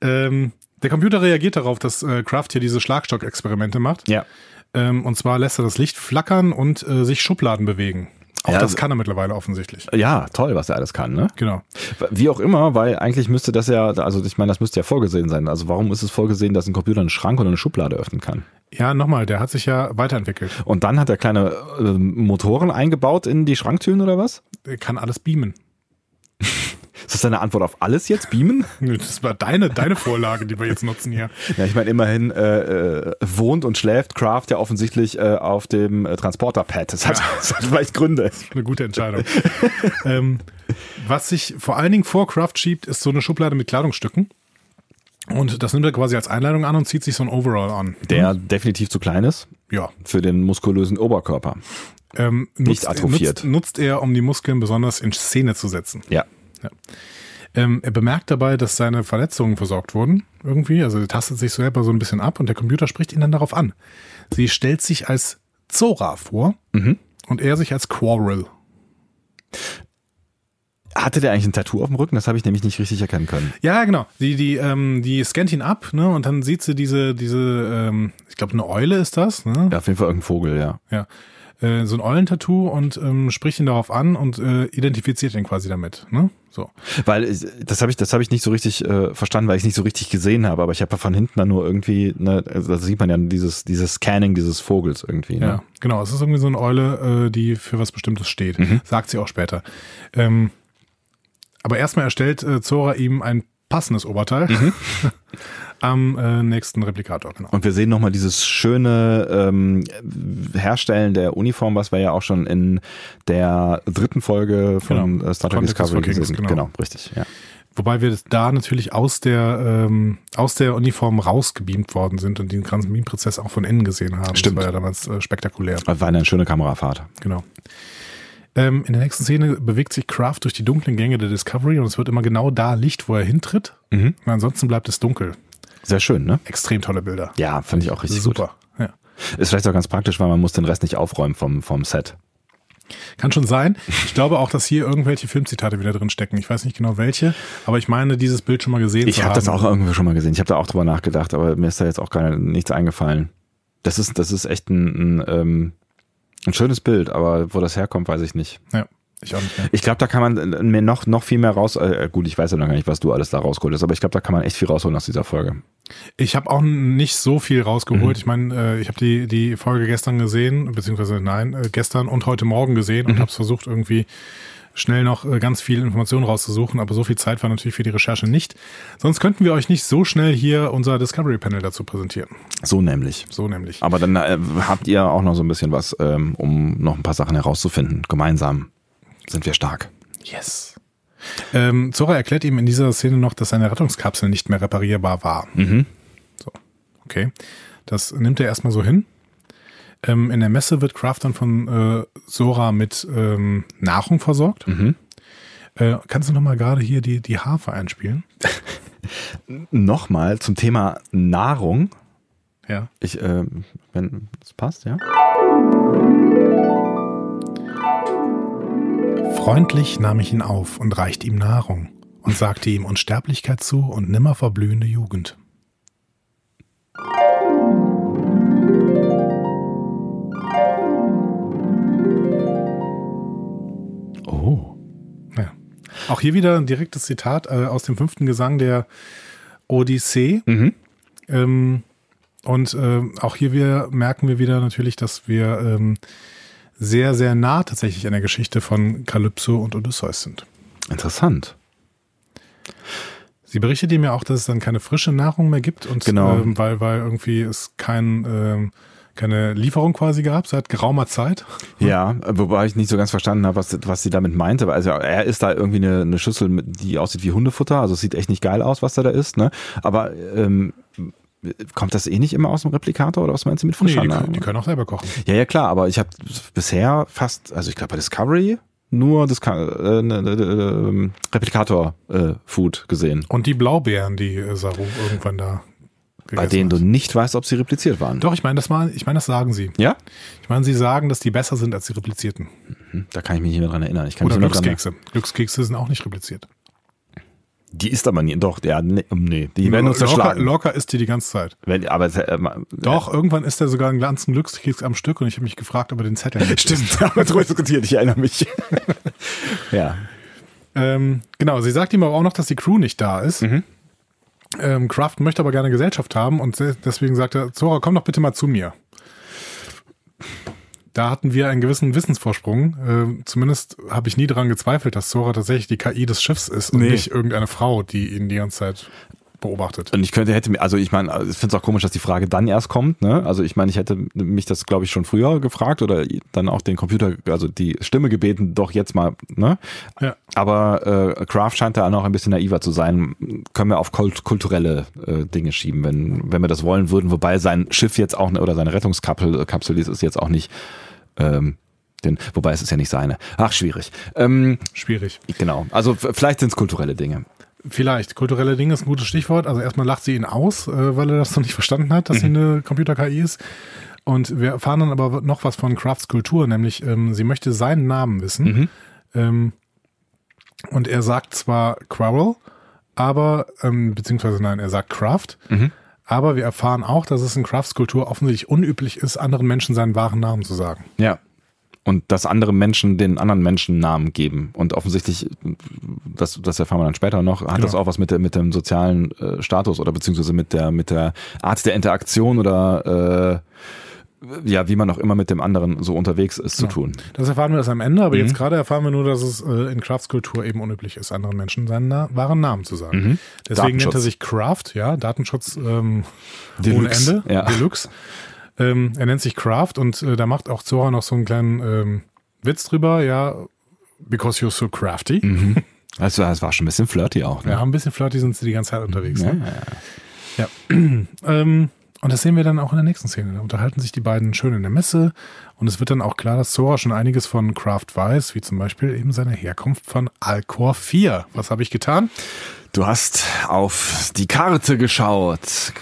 ähm, der Computer reagiert darauf, dass äh, Kraft hier diese Schlagstock-Experimente macht. Ja. Ähm, und zwar lässt er das Licht flackern und äh, sich Schubladen bewegen. Auch Ja, das also- kann er mittlerweile offensichtlich. Ja, toll, was er alles kann, ne? Genau. Wie auch immer, weil eigentlich müsste das ja, also ich meine, das müsste ja vorgesehen sein. Also warum ist es vorgesehen, dass ein Computer einen Schrank oder eine Schublade öffnen kann? Ja, nochmal, der hat sich ja weiterentwickelt. Und dann hat er kleine äh, Motoren eingebaut in die Schranktüren oder was? Der kann alles beamen. Ist das deine Antwort auf alles jetzt? Beamen? Das war deine, deine Vorlage, die wir jetzt nutzen hier. Ja, ich meine, immerhin äh, äh, wohnt und schläft Kraft ja offensichtlich äh, auf dem äh, Transporter-Pad. Das hat, das hat vielleicht Gründe. Eine gute Entscheidung. ähm, was sich vor allen Dingen vor Kraft schiebt, ist so eine Schublade mit Kleidungsstücken. Und das nimmt er quasi als Einleitung an und zieht sich so ein Overall an. Der definitiv zu klein ist Ja. für den muskulösen Oberkörper. Ähm, Nicht nutzt, atrophiert. Nutzt, nutzt er, um die Muskeln besonders in Szene zu setzen. Ja. Ähm, er bemerkt dabei, dass seine Verletzungen versorgt wurden, irgendwie. Also er tastet sich selber so ein bisschen ab und der Computer spricht ihn dann darauf an. Sie stellt sich als Zora vor und er sich als Quarrel. Hatte der eigentlich ein Tattoo auf dem Rücken? Das habe ich nämlich nicht richtig erkennen können. Ja, genau. Die, die, ähm, die scannt ihn ab, ne? Und dann sieht sie diese, diese, ähm, ich glaube, eine Eule ist das, ne? Ja, auf jeden Fall irgendein Vogel, ja. Ja. äh, so ein Eulentattoo und ähm, spricht ihn darauf an und äh, identifiziert ihn quasi damit. Ne? So. Weil äh, das habe ich, das habe ich nicht so richtig äh, verstanden, weil ich es nicht so richtig gesehen habe. Aber ich habe von hinten dann nur irgendwie, ne, also da sieht man ja dieses, dieses Scanning dieses Vogels irgendwie. Ne? Ja, genau. Es ist irgendwie so eine Eule, äh, die für was Bestimmtes steht. Mhm. Sagt sie auch später. Ähm, aber erstmal erstellt äh, Zora ihm ein passendes Oberteil. Mhm. am äh, nächsten Replikator. Genau. Und wir sehen nochmal dieses schöne ähm, Herstellen der Uniform, was wir ja auch schon in der dritten Folge von genau. Star Trek Discovery gesehen haben. Genau. genau, richtig. Ja. Wobei wir da natürlich aus der, ähm, aus der Uniform rausgebeamt worden sind und den ganzen Beam-Prozess auch von innen gesehen haben. Stimmt. Das war ja damals äh, spektakulär. Das war eine schöne Kamerafahrt. Genau. Ähm, in der nächsten Szene bewegt sich Kraft durch die dunklen Gänge der Discovery und es wird immer genau da Licht, wo er hintritt. Mhm. Und ansonsten bleibt es dunkel. Sehr schön, ne? Extrem tolle Bilder. Ja, fand ich auch richtig Super. gut. Ja. Ist vielleicht auch ganz praktisch, weil man muss den Rest nicht aufräumen vom, vom Set. Kann schon sein. Ich glaube auch, dass hier irgendwelche Filmzitate wieder drin stecken. Ich weiß nicht genau welche, aber ich meine, dieses Bild schon mal gesehen ich zu hab haben. Ich habe das auch irgendwo schon mal gesehen. Ich habe da auch drüber nachgedacht, aber mir ist da jetzt auch gar nichts eingefallen. Das ist, das ist echt ein, ein, ähm, ein schönes Bild, aber wo das herkommt, weiß ich nicht. Ja. Ich auch nicht mehr. Ich glaube, da kann man mir noch, noch viel mehr raus. Äh, gut, ich weiß ja noch gar nicht, was du alles da rausgeholt hast, aber ich glaube, da kann man echt viel rausholen aus dieser Folge. Ich habe auch nicht so viel rausgeholt. Mhm. Ich meine, äh, ich habe die, die Folge gestern gesehen, beziehungsweise nein, äh, gestern und heute Morgen gesehen und mhm. habe es versucht, irgendwie schnell noch äh, ganz viel Informationen rauszusuchen, aber so viel Zeit war natürlich für die Recherche nicht. Sonst könnten wir euch nicht so schnell hier unser Discovery Panel dazu präsentieren. So nämlich. So nämlich. Aber dann äh, habt ihr auch noch so ein bisschen was, ähm, um noch ein paar Sachen herauszufinden, gemeinsam sind wir stark. Yes. Ähm, Zora erklärt ihm in dieser Szene noch, dass seine Rettungskapsel nicht mehr reparierbar war. Mhm. So, okay. Das nimmt er erstmal so hin. Ähm, in der Messe wird Kraft dann von äh, Sora mit ähm, Nahrung versorgt. Mhm. Äh, kannst du nochmal gerade hier die, die Harfe einspielen? nochmal zum Thema Nahrung. Ja. Ich, äh, wenn es passt, ja. Freundlich nahm ich ihn auf und reichte ihm Nahrung und sagte ihm Unsterblichkeit zu und nimmer verblühende Jugend. Auch hier wieder ein direktes Zitat äh, aus dem fünften Gesang der Odyssee. Mhm. Ähm, und äh, auch hier wir, merken wir wieder natürlich, dass wir ähm, sehr, sehr nah tatsächlich an der Geschichte von Kalypso und Odysseus sind. Interessant. Sie berichtet ihm ja auch, dass es dann keine frische Nahrung mehr gibt und genau. ähm, weil, weil irgendwie es kein, ähm, keine Lieferung quasi gab seit geraumer Zeit. Ja, wobei ich nicht so ganz verstanden habe, was, was sie damit meinte. Also er ist da irgendwie eine, eine Schüssel, die aussieht wie Hundefutter, also es sieht echt nicht geil aus, was da da ist. Ne? Aber ähm, Kommt das eh nicht immer aus dem Replikator oder was meinst du mit frischer nee, die, können, die können auch selber kochen. Ja, ja, klar, aber ich habe bisher fast, also ich glaube bei Discovery nur das äh, ne, ne, äh, Replikator-Food äh, gesehen. Und die Blaubeeren, die äh, Saru irgendwann da bei denen hat. du nicht weißt, ob sie repliziert waren. Doch, ich meine, das mal, ich meine, das sagen sie. Ja? Ich meine, sie sagen, dass die besser sind als die replizierten. Mhm, da kann ich mich nicht mehr dran erinnern. Ich kann Oder Glückskekse. Glückskekse sind auch nicht repliziert. Die ist aber nie, doch, ja, nee, nee die werden uns zerschlagen. Locker ist die die ganze Zeit. Wenn, aber, äh, doch, irgendwann ist er sogar einen ganzen Glückskeks am Stück und ich habe mich gefragt, ob er den Zettel nicht Stimmt, haben wir drüber diskutiert, ich erinnere mich. ja. Ähm, genau, sie sagt ihm aber auch noch, dass die Crew nicht da ist. Mhm. Ähm, Kraft möchte aber gerne Gesellschaft haben und deswegen sagt er, Zora, komm doch bitte mal zu mir da hatten wir einen gewissen Wissensvorsprung. Äh, zumindest habe ich nie daran gezweifelt, dass Zora tatsächlich die KI des Schiffs ist und nee. nicht irgendeine Frau, die ihn die ganze Zeit beobachtet. Und ich könnte, hätte mir, also ich meine, ich finde es auch komisch, dass die Frage dann erst kommt, ne? Also ich meine, ich hätte mich das, glaube ich, schon früher gefragt oder dann auch den Computer, also die Stimme gebeten, doch jetzt mal, ne? Ja. Aber äh, Kraft scheint da noch ein bisschen naiver zu sein. Können wir auf kult kulturelle äh, Dinge schieben, wenn, wenn wir das wollen würden, wobei sein Schiff jetzt auch, oder seine Rettungskapsel Kapsel ist jetzt auch nicht ähm, den, wobei es ist ja nicht seine. Ach, schwierig. Ähm, schwierig. Genau. Also vielleicht sind es kulturelle Dinge. Vielleicht. Kulturelle Dinge ist ein gutes Stichwort. Also erstmal lacht sie ihn aus, äh, weil er das noch nicht verstanden hat, dass mhm. sie eine Computer-KI ist. Und wir erfahren dann aber noch was von Crafts Kultur, nämlich ähm, sie möchte seinen Namen wissen. Mhm. Ähm, und er sagt zwar Quarrel, aber, ähm, beziehungsweise nein, er sagt Craft. Mhm. Aber wir erfahren auch, dass es in Crafts Kultur offensichtlich unüblich ist, anderen Menschen seinen wahren Namen zu sagen. Ja. Und dass andere Menschen den anderen Menschen Namen geben. Und offensichtlich, das, das erfahren wir dann später noch, hat Genau. das auch was mit, der, mit dem sozialen äh, Status oder beziehungsweise mit der, mit der Art der Interaktion oder äh, ja, wie man auch immer mit dem anderen so unterwegs ist zu Genau. tun. Das erfahren wir erst am Ende, aber Mhm. jetzt gerade erfahren wir nur, dass es äh, in Crafts Kultur eben unüblich ist, anderen Menschen seinen na wahren Namen zu sagen. Mhm. Deswegen nennt er sich Craft, ja, Datenschutz ähm, ohne Deluxe, Ende, ja. Deluxe. Ähm, er nennt sich Craft und äh, da macht auch Zora noch so einen kleinen ähm, Witz drüber, ja, because you're so crafty. Mhm. Also das war schon ein bisschen flirty auch. Ne? Ja, ein bisschen flirty sind sie die ganze Zeit unterwegs. Ja, Ne? ja, ja. Ähm, und das sehen wir dann auch in der nächsten Szene. Da unterhalten sich die beiden schön in der Messe und es wird dann auch klar, dass Zora schon einiges von Kraft weiß, wie zum Beispiel eben seine Herkunft von Alcor 4. Was habe ich getan? Du hast auf die Karte geschaut.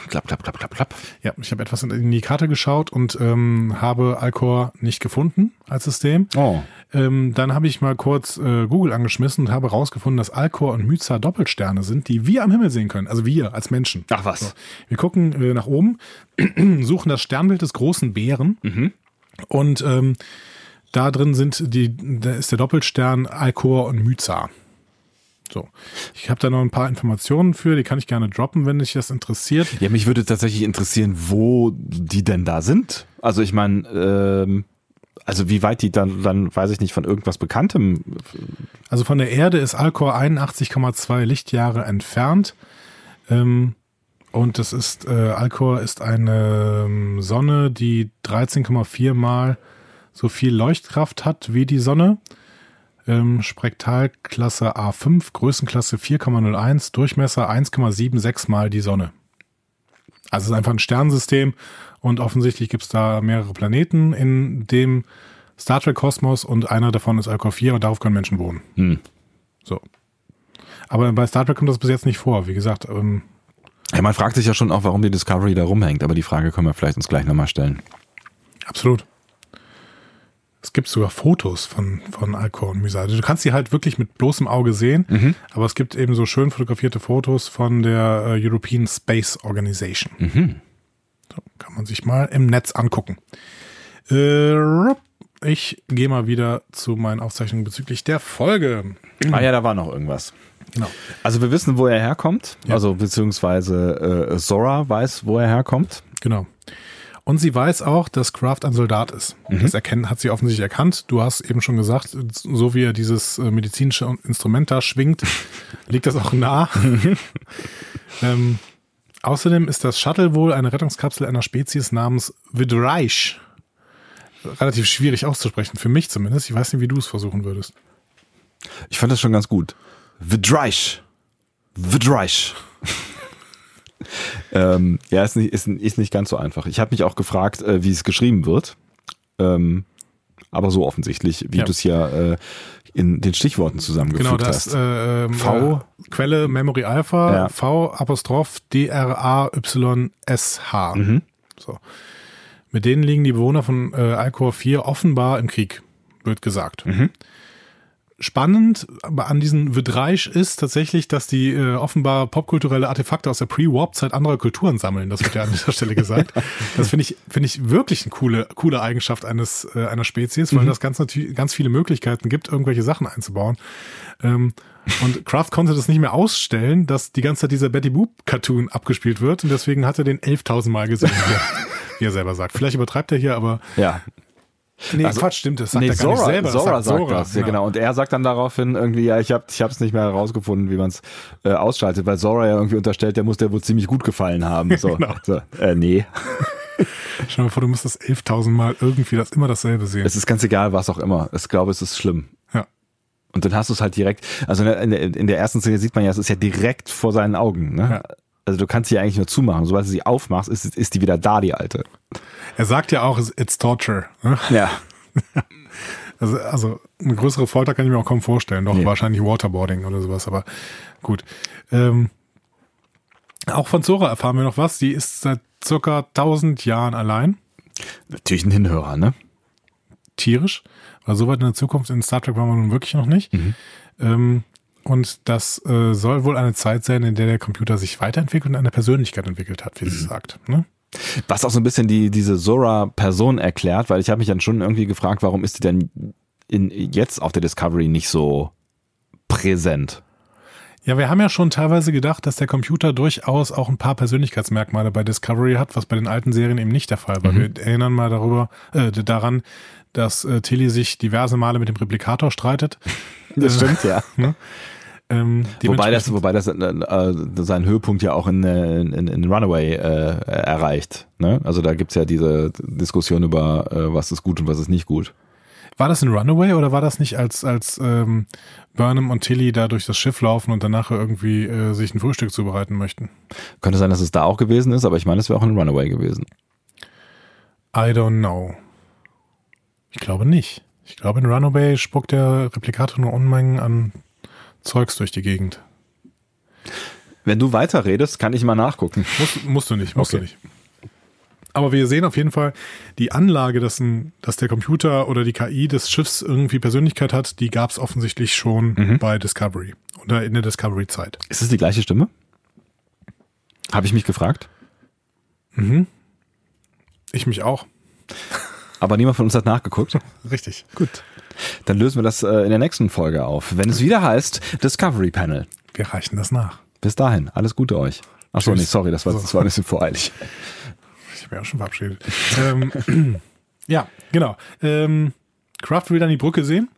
Klapp, klapp, klapp, klapp, klapp. Ja, ich habe etwas in die Karte geschaut und ähm, habe Alcor nicht gefunden als System. Oh. Ähm, dann habe ich mal kurz äh, Google angeschmissen und habe herausgefunden, dass Alcor und Myza Doppelsterne sind, die wir am Himmel sehen können. Also wir als Menschen. Ach was. So. Wir gucken äh, nach oben, suchen das Sternbild des großen Bären und ähm, da drin sind die, da ist der Doppelstern Alcor und Myza. So. Ich habe da noch ein paar Informationen für, die kann ich gerne droppen, wenn dich das interessiert. Ja, mich würde tatsächlich interessieren, wo die denn da sind. Also ich meine, ähm, also wie weit die dann, dann weiß ich nicht, von irgendwas Bekanntem. Also von der Erde ist Alcor 81,2 Lichtjahre entfernt. Ähm, und das ist, äh, Alcor ist eine ähm, Sonne, die 13,4 mal so viel Leuchtkraft hat wie die Sonne. Ähm, Spektralklasse A5, Größenklasse 4,01, Durchmesser 1,76 mal die Sonne. Also es ist einfach ein Sternensystem und offensichtlich gibt es da mehrere Planeten in dem Star Trek Kosmos und einer davon ist Alcor 4 und darauf können Menschen wohnen. Hm. So. Aber bei Star Trek kommt das bis jetzt nicht vor. Wie gesagt, ähm, Ja, man fragt sich ja schon auch, warum die Discovery da rumhängt, aber die Frage können wir vielleicht uns gleich nochmal stellen. absolut. Es gibt sogar Fotos von, von Alcor und. Also du kannst sie halt wirklich mit bloßem Auge sehen, aber es gibt eben so schön fotografierte Fotos von der äh, European Space Organization. So, kann man sich mal im Netz angucken. Äh, ich gehe mal wieder zu meinen Aufzeichnungen bezüglich der Folge. Ah ja, da war noch irgendwas. Genau. Also wir wissen, wo er herkommt, Ja. also beziehungsweise äh, Zora weiß, wo er herkommt. Genau. Und sie weiß auch, dass Kraft ein Soldat ist. Das erkennen, hat sie offensichtlich erkannt. Du hast eben schon gesagt, so wie er dieses äh, medizinische Instrument da schwingt, liegt das auch nah. ähm, außerdem ist das Shuttle wohl eine Rettungskapsel einer Spezies namens Vidreich. Relativ schwierig auszusprechen, für mich zumindest. Ich weiß nicht, wie du es versuchen würdest. Ich fand das schon ganz gut. Vidreich. Vidreich. Ähm, ja, ist nicht, ist, ist nicht ganz so einfach. Ich habe mich auch gefragt, äh, wie es geschrieben wird. Ähm, aber so offensichtlich, wie Ja. du es hier äh, in den Stichworten zusammengefügt Genau, das hast. äh, V. Äh, Quelle Memory Alpha, Ja. V Apostroph D R A Y S H. Mhm. So. Mit denen liegen die Bewohner von äh, Alcor 4 offenbar im Krieg, wird gesagt. Mhm. Spannend an diesen Vidreich ist tatsächlich, dass die äh, offenbar popkulturelle Artefakte aus der Pre-Warp-Zeit anderer Kulturen sammeln. Das wird ja an dieser Stelle gesagt. Das finde ich, finde ich wirklich eine coole, coole Eigenschaft eines, äh, einer Spezies, Mhm. weil das ganz, natürlich, ganz viele Möglichkeiten gibt, irgendwelche Sachen einzubauen. Ähm, und Kraft konnte das nicht mehr ausstellen, dass die ganze Zeit dieser Betty Boop Cartoon abgespielt wird und deswegen hat er den 11.000 Mal gesehen, wie er, wie er selber sagt. Vielleicht übertreibt er hier, aber ja. Nee, Also- Quatsch, stimmt, das sagt Nee, er gar nicht Zora, selber. Zora sagt Zora, das, ja genau. Und er sagt dann daraufhin irgendwie, ja, ich habe ich hab's nicht mehr herausgefunden, wie man es äh, ausschaltet, weil Zora ja irgendwie unterstellt, der muss der wohl ziemlich gut gefallen haben. So, Genau. so äh, nee. Stell dir mal vor, du musst das 11.000 Mal irgendwie das immer dasselbe sehen. Es ist ganz egal, was auch immer. Ich glaube, es ist schlimm. ja. Und dann hast du es halt direkt, also in der, in der ersten Szene sieht man ja, es ist ja direkt vor seinen Augen. Ne? Ja. Also du kannst sie eigentlich nur zumachen. Sobald du sie aufmachst, ist, ist die wieder da, die alte. Er sagt ja auch, it's torture. ne? Ja. Also, also eine größere Folter kann ich mir auch kaum vorstellen. Doch Nee. wahrscheinlich Waterboarding oder sowas, aber gut. Ähm, auch von Zora erfahren wir noch was. Die ist seit circa 1000 Jahren allein. Natürlich ein Hinhörer, ne? tierisch, weil so weit in der Zukunft in Star Trek waren wir nun wirklich noch nicht. Ähm, und das äh, soll wohl eine Zeit sein, in der der Computer sich weiterentwickelt und eine Persönlichkeit entwickelt hat, wie sie sagt. Ne? Was auch so ein bisschen die, diese Zora-Person erklärt, weil ich habe mich dann schon irgendwie gefragt, warum ist die denn in, jetzt auf der Discovery nicht so präsent? Ja, wir haben ja schon teilweise gedacht, dass der Computer durchaus auch ein paar Persönlichkeitsmerkmale bei Discovery hat, was bei den alten Serien eben nicht der Fall war. Mhm. Wir erinnern mal darüber, äh, daran, dass äh, Tilly sich diverse Male mit dem Replikator streitet. Das stimmt, ja. Ne? Ähm, wobei das, wobei das äh, seinen Höhepunkt ja auch in, in, in Runaway äh, erreicht. Ne? Also da gibt's ja diese Diskussion über, äh, was ist gut und was ist nicht gut. War das in Runaway oder war das nicht als, als ähm, Burnham und Tilly da durch das Schiff laufen und danach irgendwie äh, sich ein Frühstück zubereiten möchten? Könnte sein, dass es da auch gewesen ist, aber ich meine, es wäre auch in Runaway gewesen. I don't know. Ich glaube nicht. Ich glaube, in Runaway spuckt der Replikator nur Unmengen an Zeugs durch die Gegend. Wenn du weiterredest, kann ich mal nachgucken. Musst, musst du nicht, musst okay. du nicht. Aber wir sehen auf jeden Fall die Anlage, dass, ein, dass der Computer oder die KI des Schiffs irgendwie Persönlichkeit hat, die gab es offensichtlich schon mhm. bei Discovery oder in der Discovery-Zeit. Ist es die gleiche Stimme? Habe ich mich gefragt? Mhm. Ich mich auch. Aber niemand von uns hat nachgeguckt. Richtig. Gut. Dann lösen wir das äh, in der nächsten Folge auf, wenn es wieder heißt Discovery Panel. Wir reichen das nach. Bis dahin, alles Gute euch. Achso, nee, sorry, das war, das war ein bisschen voreilig ich habe ja auch schon verabschiedet. ähm, ja, genau. Ähm, Kraft will dann die Brücke sehen.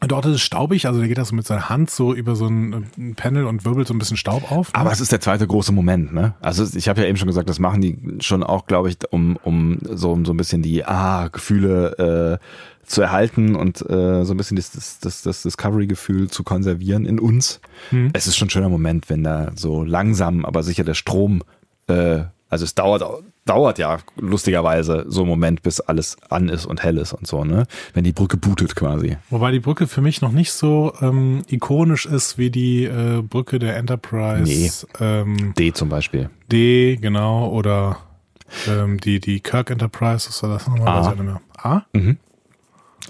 Dort ist es staubig, also der geht da so mit seiner Hand so über so ein, ein Panel und wirbelt so ein bisschen Staub auf. Aber es ist der zweite große Moment, ne? Also ich habe ja eben schon gesagt, das machen die schon auch, glaube ich, um, um so, so ein bisschen die ah, Gefühle äh, zu erhalten und äh, so ein bisschen das, das, das, das Discovery-Gefühl zu konservieren in uns. Hm. Es ist schon ein schöner Moment, wenn da so langsam, aber sicher der Strom äh, also es dauert, dauert ja lustigerweise so ein Moment, bis alles an ist und hell ist und so, ne? Wenn die Brücke bootet quasi. Wobei die Brücke für mich noch nicht so ähm, ikonisch ist wie die äh, Brücke der Enterprise. Nee. Ähm, D zum Beispiel. D, genau, oder ähm, die, die Kirk Enterprise, was war das nochmal? A. A? Mhm.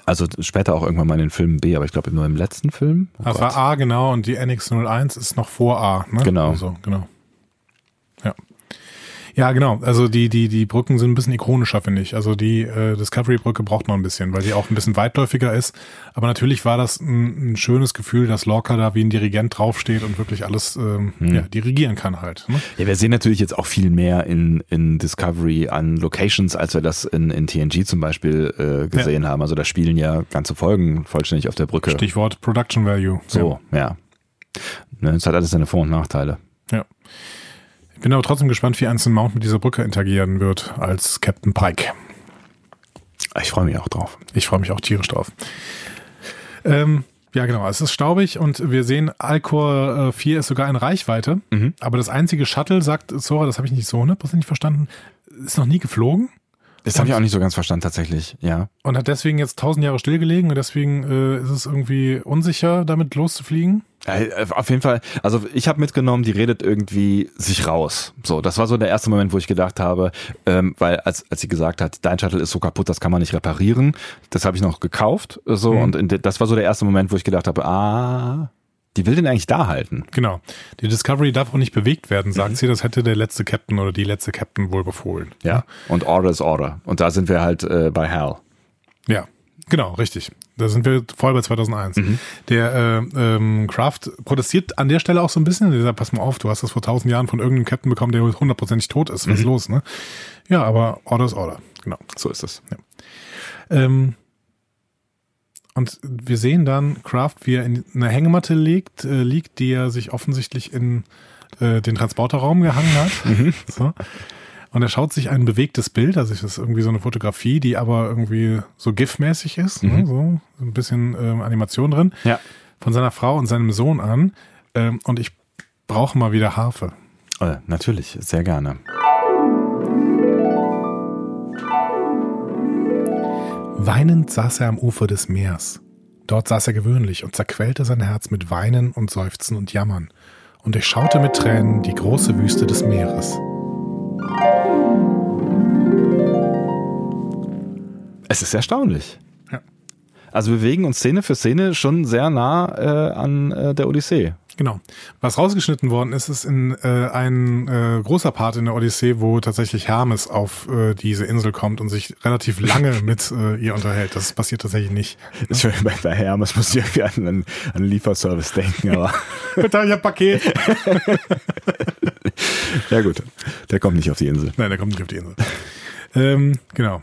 Also später auch irgendwann mal in den Filmen B, aber ich glaube nur im letzten Film. Oh das war A, genau, und die NX01 ist noch vor A, ne? Genau. Also, genau. Ja. Genau. Also die, die, die Brücken sind ein bisschen ikonischer, finde ich. Also die äh, Discovery-Brücke braucht noch ein bisschen, weil die auch ein bisschen weitläufiger ist. Aber natürlich war das ein, ein schönes Gefühl, dass Lorca da wie ein Dirigent draufsteht und wirklich alles ähm, hm. ja, dirigieren kann halt. Ne? Ja, wir sehen natürlich jetzt auch viel mehr in, in Discovery an Locations, als wir das in, in TNG zum Beispiel äh, gesehen ja. haben. Also da spielen ja ganze Folgen vollständig auf der Brücke. Stichwort Production Value. So, ja. ja. Ne, es hat alles seine Vor- und Nachteile. Ja. Ich bin aber trotzdem gespannt, wie Anson Mount mit dieser Brücke interagieren wird als Captain Pike. Ich freue mich auch drauf. Ich freue mich auch tierisch drauf. Ähm, ja, genau. Es ist staubig und wir sehen, Alcor 4 ist sogar in Reichweite. Mhm. Aber das einzige Shuttle, sagt Sora, das habe ich nicht so hundertprozentig verstanden, ist noch nie geflogen. Das habe ich auch nicht so ganz verstanden, tatsächlich, ja. Und hat deswegen jetzt tausend Jahre stillgelegen und deswegen äh, ist es irgendwie unsicher, damit loszufliegen. Äh, auf jeden Fall, also ich habe mitgenommen, die redet irgendwie sich raus. So, das war so der erste Moment, wo ich gedacht habe, ähm, weil als, als sie gesagt hat, dein Shuttle ist so kaputt, das kann man nicht reparieren, das habe ich noch gekauft. So, mhm. und das war so der erste Moment, wo ich gedacht habe, ah, die will den eigentlich da halten. Genau. Die Discovery darf auch nicht bewegt werden, sagt mhm. sie. Das hätte der letzte Captain oder die letzte Captain wohl befohlen. Ja. Und Order ist Order. Und da sind wir halt äh, bei Hal. Ja. Genau, richtig. Da sind wir voll bei 2001. Mhm. Der äh, ähm, Kraft protestiert an der Stelle auch so ein bisschen. Der sagt, pass mal auf, du hast das vor tausend Jahren von irgendeinem Captain bekommen, der hundertprozentig tot ist. Was mhm. ist los, ne? Ja, aber Order ist Order. Genau. So ist es. Ja. Ähm, und wir sehen dann Kraft, wie er in eine Hängematte liegt, äh, liegt, die er sich offensichtlich in äh, den Transporterraum gehangen hat. Mhm. So. Und er schaut sich ein bewegtes Bild, also es ist irgendwie so eine Fotografie, die aber irgendwie so GIF-mäßig ist, ne? mhm. ne? so, ein bisschen ähm, Animation drin, ja. von seiner Frau und seinem Sohn an. Ähm, und ich brauche mal wieder Harfe. Oh, natürlich, sehr gerne. Weinend saß er am Ufer des Meers. Dort saß er gewöhnlich und zerquellte sein Herz mit Weinen und Seufzen und Jammern und durchschaute mit Tränen die große Wüste des Meeres. Es ist erstaunlich. Ja. Also wir bewegen uns Szene für Szene schon sehr nah äh, an äh, der Odyssee. Genau. Was rausgeschnitten worden ist, ist in äh, ein äh, großer Part in der Odyssee, wo tatsächlich Hermes auf äh, diese Insel kommt und sich relativ lange mit äh, ihr unterhält. Das passiert tatsächlich nicht. Ich, bei, bei Hermes muss ich irgendwie an einen, an einen Lieferservice denken, aber. Bitte, ich hab Paket. ja gut, der kommt nicht auf die Insel. Nein, der kommt nicht auf die Insel. ähm, genau.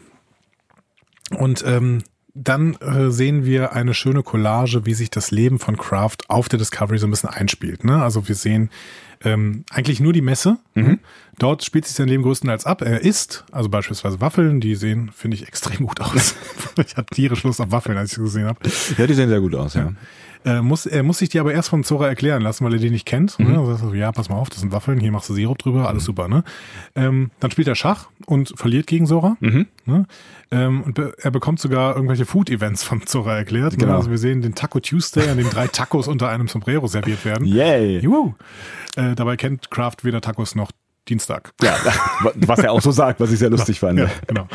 Und ähm, dann äh, sehen wir eine schöne Collage, wie sich das Leben von Kraft auf der Discovery so ein bisschen einspielt. Ne? Also wir sehen ähm, eigentlich nur die Messe. Mhm. Dort spielt sich sein Leben größtenteils ab. Er isst, also beispielsweise Waffeln, die sehen, finde ich, extrem gut aus. ich hatte tierisch Lust auf Waffeln, als ich sie gesehen habe. Ja, die sehen sehr gut aus, ja. Äh, muss, er muss sich die aber erst von Zora erklären lassen, weil er die nicht kennt. Mhm. Ne? Also, ja, pass mal auf, das sind Waffeln, hier machst du Sirup drüber, alles mhm. super. Ne? Ähm, dann spielt er Schach und verliert gegen Zora. Mhm. Ne? Ähm, und be er bekommt sogar irgendwelche Food-Events von Zora erklärt. Ne? Genau. Also wir sehen den Taco Tuesday, an dem drei Tacos unter einem Sombrero serviert werden. Yay! Juhu. Äh, dabei kennt Kraft weder Tacos noch Dienstag. Ja, was er auch so sagt, was ich sehr lustig fand. Ja, genau.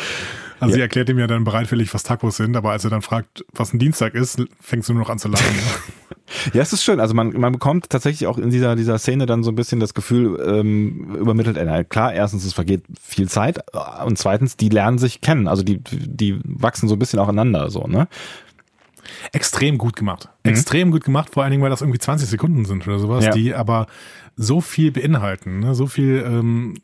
Also ja. sie erklärt ihm ja dann bereitwillig, was Tacos sind, aber als er dann fragt, was ein Dienstag ist, fängst du nur noch an zu lachen. ja, es ist schön. Also man, man bekommt tatsächlich auch in dieser, dieser Szene dann so ein bisschen das Gefühl, ähm, übermittelt er. Klar, erstens, es vergeht viel Zeit und zweitens, die lernen sich kennen. Also die, die wachsen so ein bisschen aufeinander, so, ne? Extrem gut gemacht. Mhm. Extrem gut gemacht, vor allen Dingen, weil das irgendwie 20 Sekunden sind oder sowas, ja. die aber so viel beinhalten, ne? so viel ähm,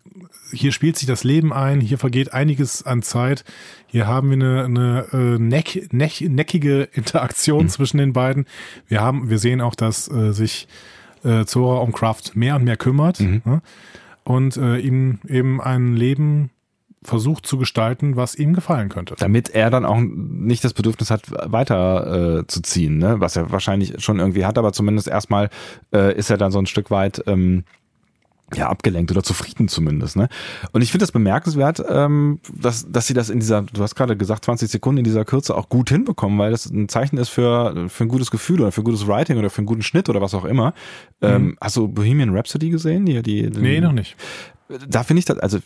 hier spielt sich das Leben ein, hier vergeht einiges an Zeit. Hier haben wir eine, eine äh, neck, neck, neckige Interaktion mhm. zwischen den beiden. Wir haben, wir sehen auch, dass äh, sich äh, Zora um Kraft mehr und mehr kümmert mhm. ne? und äh, ihm eben ein Leben versucht zu gestalten, was ihm gefallen könnte. Damit er dann auch nicht das Bedürfnis hat, weiter äh, zu ziehen, ne? was er wahrscheinlich schon irgendwie hat, aber zumindest erstmal äh, ist er dann so ein Stück weit ähm, ja, abgelenkt oder zufrieden zumindest. Ne? Und ich finde das bemerkenswert, ähm, dass, dass sie das in dieser, du hast gerade gesagt, 20 Sekunden in dieser Kürze auch gut hinbekommen, weil das ein Zeichen ist für, für ein gutes Gefühl oder für gutes Writing oder für einen guten Schnitt oder was auch immer. Ähm, mhm. Hast du Bohemian Rhapsody gesehen? Die, die, die, nee, noch nicht da finde ich das, also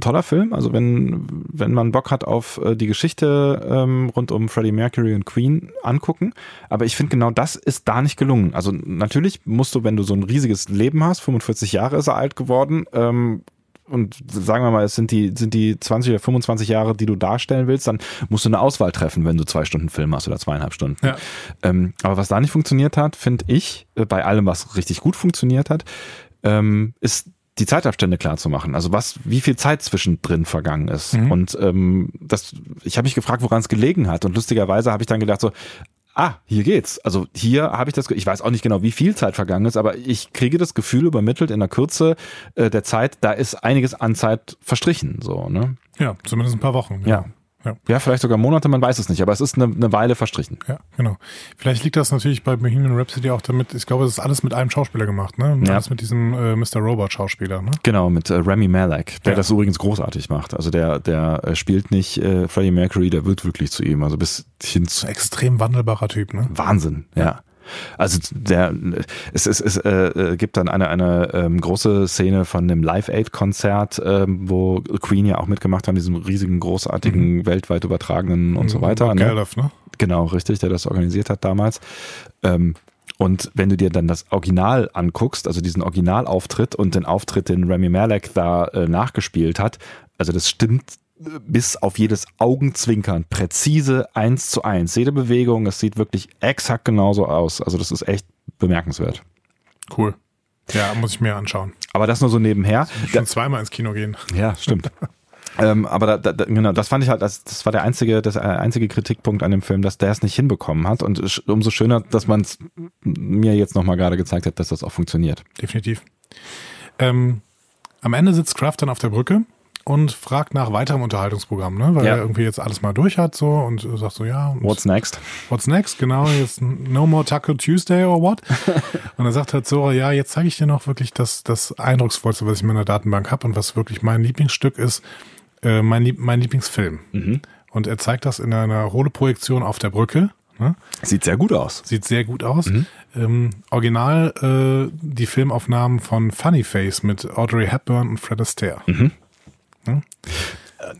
toller Film. Also wenn, wenn man Bock hat auf äh, die Geschichte ähm, rund um Freddie Mercury und Queen angucken. Aber ich finde genau das ist da nicht gelungen. Also natürlich musst du, wenn du so ein riesiges Leben hast, 45 Jahre ist er alt geworden, ähm, und sagen wir mal, es sind die, sind die 20 oder 25 Jahre, die du darstellen willst, dann musst du eine Auswahl treffen, wenn du zwei Stunden Film hast oder zweieinhalb Stunden. Ja. Ähm, aber was da nicht funktioniert hat, finde ich, äh, bei allem, was richtig gut funktioniert hat, ähm, ist die Zeitabstände klar zu machen. Also was, wie viel Zeit zwischendrin vergangen ist. Mhm. Und ähm, das, ich habe mich gefragt, woran es gelegen hat. Und lustigerweise habe ich dann gedacht so, ah, hier geht's. Also hier habe ich das, ich weiß auch nicht genau, wie viel Zeit vergangen ist, aber ich kriege das Gefühl übermittelt in der Kürze äh, der Zeit, da ist einiges an Zeit verstrichen. So, ne? Ja, zumindest ein paar Wochen. Ja. ja. Ja. ja, vielleicht sogar Monate, man weiß es nicht, aber es ist eine, eine Weile verstrichen. Ja, genau. Vielleicht liegt das natürlich bei Bohemian Rhapsody auch damit, ich glaube, es ist alles mit einem Schauspieler gemacht, ne? Ja. Alles mit diesem äh, Mr. Robot-Schauspieler, ne? Genau, mit äh, Remy Malek, der ja. das übrigens großartig macht. Also der, der äh, spielt nicht äh, Freddie Mercury, der wird wirklich zu ihm. Also bis hin zu. Extrem wandelbarer Typ, ne? Wahnsinn, ja. Also der, es, es, es äh, äh, gibt dann eine, eine ähm, große Szene von einem Live-Aid-Konzert, ähm, wo Queen ja auch mitgemacht haben, diesem riesigen, großartigen, mhm. weltweit übertragenen und mhm, so weiter. Ne? Geldof, ne? Genau, richtig, der das organisiert hat damals. Ähm, und wenn du dir dann das Original anguckst, also diesen Originalauftritt und den Auftritt, den Remy Malek da äh, nachgespielt hat, also das stimmt bis auf jedes Augenzwinkern präzise eins zu eins. Jede Bewegung, es sieht wirklich exakt genauso aus. Also das ist echt bemerkenswert. Cool. Ja, muss ich mir anschauen. Aber das nur so nebenher. Ich schon zweimal ins Kino gehen. Ja, stimmt. ähm, aber da, da, genau, das fand ich halt, das, das war der einzige, das einzige Kritikpunkt an dem Film, dass der es nicht hinbekommen hat. Und umso schöner, dass man es mir jetzt nochmal gerade gezeigt hat, dass das auch funktioniert. Definitiv. Ähm, am Ende sitzt Kraft dann auf der Brücke und fragt nach weiterem Unterhaltungsprogramm, ne? weil ja. er irgendwie jetzt alles mal durch hat so und sagt so, ja. What's next? What's next, genau, jetzt no more Taco Tuesday or what? und dann sagt halt Zora, ja, jetzt zeige ich dir noch wirklich das, das Eindrucksvollste, was ich in meiner Datenbank habe und was wirklich mein Lieblingsstück ist, äh, mein, Lieb mein Lieblingsfilm. Mhm. Und er zeigt das in einer Holoprojektion auf der Brücke. Ne? Sieht sehr gut aus. Sieht sehr gut aus. Mhm. Ähm, original äh, die Filmaufnahmen von Funny Face mit Audrey Hepburn und Fred Astaire. Mhm. Ne?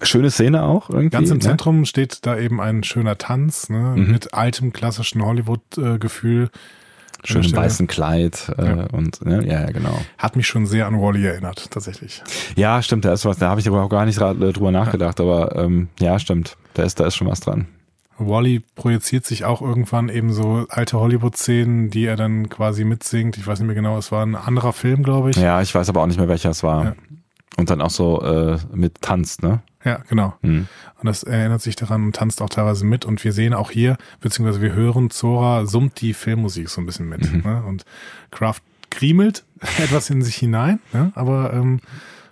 Schöne Szene auch irgendwie. Ganz im ne? Zentrum steht da eben ein schöner Tanz ne, mhm. mit altem klassischen Hollywood-Gefühl. Schön im Stelle. weißen Kleid äh, Ja. und ne, ja, ja, genau. Hat mich schon sehr an Wally erinnert, tatsächlich. Ja, stimmt, da ist was, da habe ich aber auch gar nicht ra- drüber nachgedacht, aber ähm, ja, stimmt, da ist, da ist schon was dran. Wally projiziert sich auch irgendwann eben so alte Hollywood-Szenen, die er dann quasi mitsingt. Ich weiß nicht mehr genau, es war ein anderer Film, glaube ich. Ja, ich weiß aber auch nicht mehr, welcher es war. Ja. Und dann auch so äh, mit tanzt, ne? Ja, genau. Hm. Und das erinnert sich daran und tanzt auch teilweise mit. Und wir sehen auch hier, beziehungsweise wir hören, Zora summt die Filmmusik so ein bisschen mit. Mhm. Ne? Und Kraft kriemelt etwas in sich hinein, ne? aber ähm,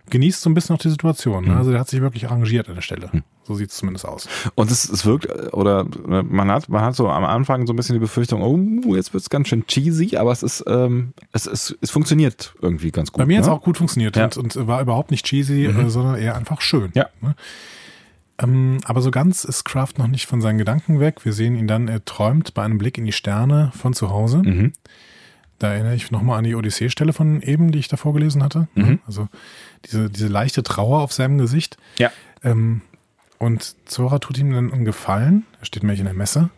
genießt so ein bisschen auch die Situation. Mhm. Ne? Also der hat sich wirklich arrangiert an der Stelle. So sieht es zumindest aus. Und es, es wirkt, äh, oder äh, man hat, man hat so am Anfang so ein bisschen die Befürchtung, oh, jetzt wird's ganz schön cheesy, aber es ist, ähm, es, es, es funktioniert irgendwie ganz gut. Bei mir hat es ne? auch gut funktioniert Ja. und, und war überhaupt nicht cheesy, äh, sondern eher einfach schön. Ja. Ne? Ähm, aber so ganz ist Kraft noch nicht von seinen Gedanken weg. Wir sehen ihn dann, er träumt bei einem Blick in die Sterne von zu Hause. Mhm. Da erinnere ich nochmal an die Odyssee-Stelle von eben, die ich da vorgelesen hatte. Mhm. Also diese, diese leichte Trauer auf seinem Gesicht. Ja. Ähm, und Zora tut ihm dann einen Gefallen. Er steht nämlich in der Messe.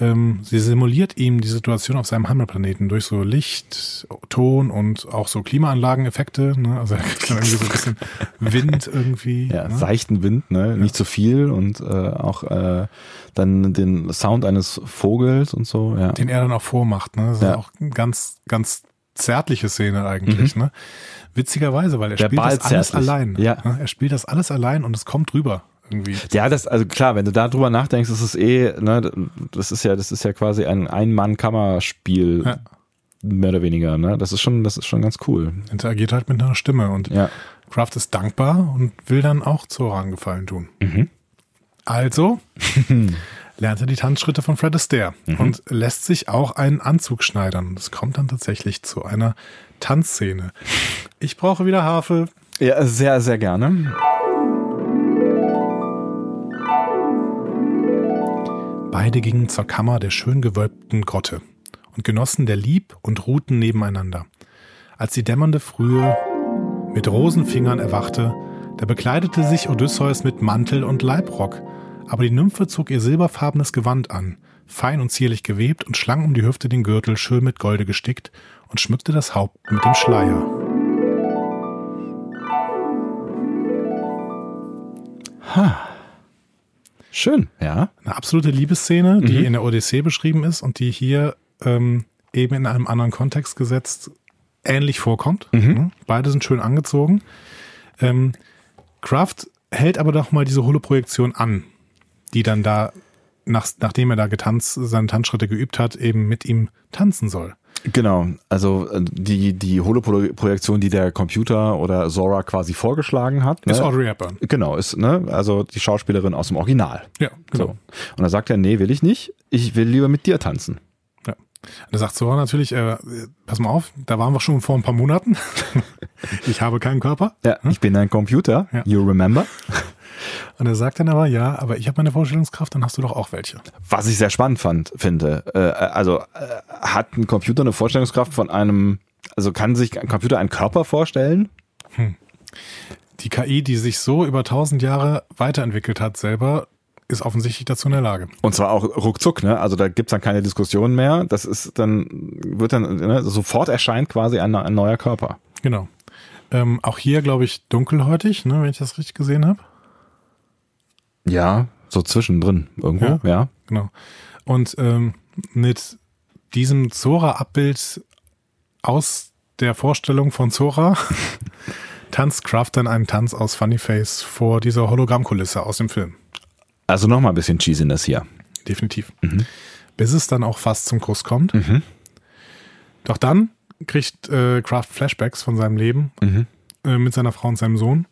Ähm, sie simuliert ihm die Situation auf seinem Heimatplaneten durch so Licht, Ton und auch so Klimaanlageneffekte. Ne? Also er kriegt dann irgendwie so ein bisschen Wind irgendwie. Ja, ne? seichten Wind, ne? nicht zu viel und äh, auch äh, dann den Sound eines Vogels und so. Ja. Den er dann auch vormacht. Ne? Das Ja. ist auch eine ganz, ganz zärtliche Szene eigentlich. Ne? Witzigerweise, weil er Der spielt das Ball alles zärtlich. allein. Ja. Ne? Er spielt das alles allein und es kommt rüber irgendwie. Ja, das, also klar, wenn du da drüber nachdenkst, ist es eh, ne, das ist ja, das ist ja quasi ein Ein-Mann-Kammerspiel, Ja. mehr oder weniger, ne? Das ist schon, das ist schon ganz cool. Interagiert halt mit einer Stimme und Ja. Kraft ist dankbar und will dann auch Zora einen Gefallen tun. Mhm. Also lernt er die Tanzschritte von Fred Astaire Mhm. und lässt sich auch einen Anzug schneidern. Es kommt dann tatsächlich zu einer Tanzszene. Ich brauche wieder Harfe. Ja, sehr, sehr gerne. Beide gingen zur Kammer der schön gewölbten Grotte und genossen der Lieb und ruhten nebeneinander. Als die dämmernde Frühe mit Rosenfingern erwachte, da bekleidete sich Odysseus mit Mantel und Leibrock, aber die Nymphe zog ihr silberfarbenes Gewand an, fein und zierlich gewebt und schlang um die Hüfte den Gürtel schön mit Golde gestickt und schmückte das Haupt mit dem Schleier. Schön, ja. Eine absolute Liebesszene, die in der Odyssee beschrieben ist und die hier ähm, eben in einem anderen Kontext gesetzt ähnlich vorkommt. Ne? Beide sind schön angezogen. Ähm, Kraft hält aber doch mal diese Holoprojektion an, die dann da, nach, nachdem er da getanzt, seine Tanzschritte geübt hat, eben mit ihm tanzen soll. Genau, also äh, die, die Holoprojektion, die der Computer oder Zora quasi vorgeschlagen hat. Ist ne? Audrey Hepburn. Genau, ist, ne, also die Schauspielerin aus dem Original. Ja, genau. So. Und da sagt er, nee, will ich nicht. Ich will lieber mit dir tanzen. Und da sagt Zora natürlich, äh, pass mal auf, da waren wir schon vor ein paar Monaten. ich habe keinen Körper. Ja, ich bin ein Computer. Ja. You remember? Und er sagt dann aber, ja, aber ich habe meine Vorstellungskraft, dann hast du doch auch welche. Was ich sehr spannend fand, finde. Äh, also äh, hat ein Computer eine Vorstellungskraft von einem, also kann sich ein Computer einen Körper vorstellen? Die KI, die sich so über tausend Jahre weiterentwickelt hat, selber, ist offensichtlich dazu in der Lage. Und zwar auch ruckzuck, ne? Also da gibt's dann keine Diskussion mehr. Das ist dann, wird dann, ne? sofort erscheint quasi ein, ein neuer Körper. Genau. Ähm, auch hier, glaube ich, dunkelhäutig, ne, wenn ich das richtig gesehen habe. Ja, so zwischendrin irgendwo, Ja. ja. Genau. Und ähm, mit diesem Zora-Abbild aus der Vorstellung von Zora tanzt Kraft dann einen Tanz aus Funny Face vor dieser Hologrammkulisse aus dem Film. Also nochmal ein bisschen Cheesiness hier. Definitiv. Bis es dann auch fast zum Kuss kommt. Doch dann kriegt äh, Kraft Flashbacks von seinem Leben äh, mit seiner Frau und seinem Sohn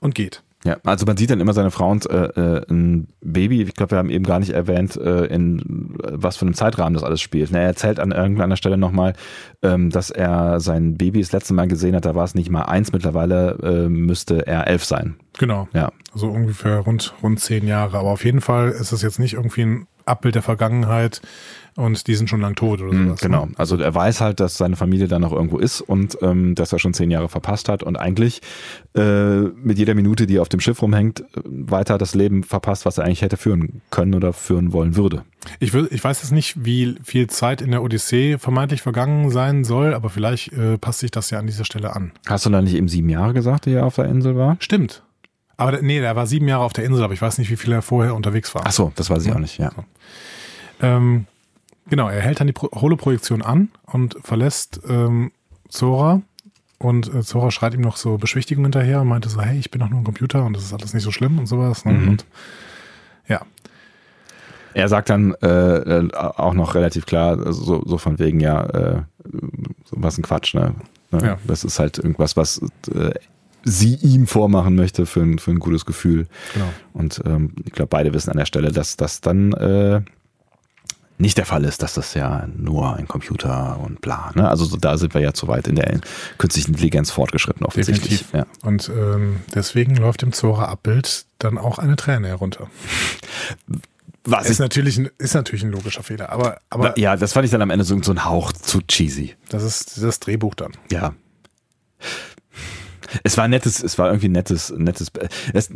und geht. Ja, also man sieht dann immer seine Frau und äh, äh, ein Baby. Ich glaube, wir haben eben gar nicht erwähnt, äh, in äh, was für einem Zeitrahmen das alles spielt. Na, er erzählt an irgendeiner Stelle nochmal, ähm, dass er sein Baby das letzte Mal gesehen hat. Da war es nicht mal eins. Mittlerweile äh, müsste er elf sein. Genau. Ja, Also ungefähr rund, rund zehn Jahre. Aber auf jeden Fall ist es jetzt nicht irgendwie ein Abbild der Vergangenheit und die sind schon lang tot oder sowas. Genau. Ne? Also er weiß halt, dass seine Familie da noch irgendwo ist und ähm, dass er schon zehn Jahre verpasst hat und eigentlich äh, mit jeder Minute, die er auf dem Schiff rumhängt, äh, weiter das Leben verpasst, was er eigentlich hätte führen können oder führen wollen würde. Ich, will, ich weiß jetzt nicht, wie viel Zeit in der Odyssee vermeintlich vergangen sein soll, aber vielleicht äh, passt sich das ja an dieser Stelle an. Hast du da nicht eben sieben Jahre gesagt, die er auf der Insel war? Stimmt. Aber nee, der war sieben Jahre auf der Insel, aber ich weiß nicht, wie viel er vorher unterwegs war. Ach so, das weiß ich auch nicht, ja. Ähm, genau, er hält dann die Pro Holoprojektion an und verlässt ähm, Zora. Und äh, Zora schreit ihm noch so Beschwichtigung hinterher und meinte so, hey, ich bin doch nur ein Computer und das ist alles nicht so schlimm und sowas. Ne? Mhm. Und ja, Er sagt dann äh, äh, auch noch relativ klar, also so, so von wegen, ja, äh, was ein Quatsch, ne? ne? Ja. Das ist halt irgendwas, was äh, sie ihm vormachen möchte für ein, für ein gutes Gefühl. genau. Und ähm, ich glaube, beide wissen an der Stelle, dass das dann äh, nicht der Fall ist, dass das ja nur ein Computer und bla. Ne? Also so, da sind wir ja zu weit in der künstlichen Intelligenz fortgeschritten, offensichtlich. Ja. Und ähm, deswegen läuft dem Zora-Abbild dann auch eine Träne herunter. Was Ist ich, natürlich, ein, ist natürlich ein logischer Fehler, aber, aber ja, das fand ich dann am Ende so, so ein Hauch zu cheesy. das ist das Drehbuch dann. Ja. Es war nettes, es war irgendwie nettes, nettes. Es,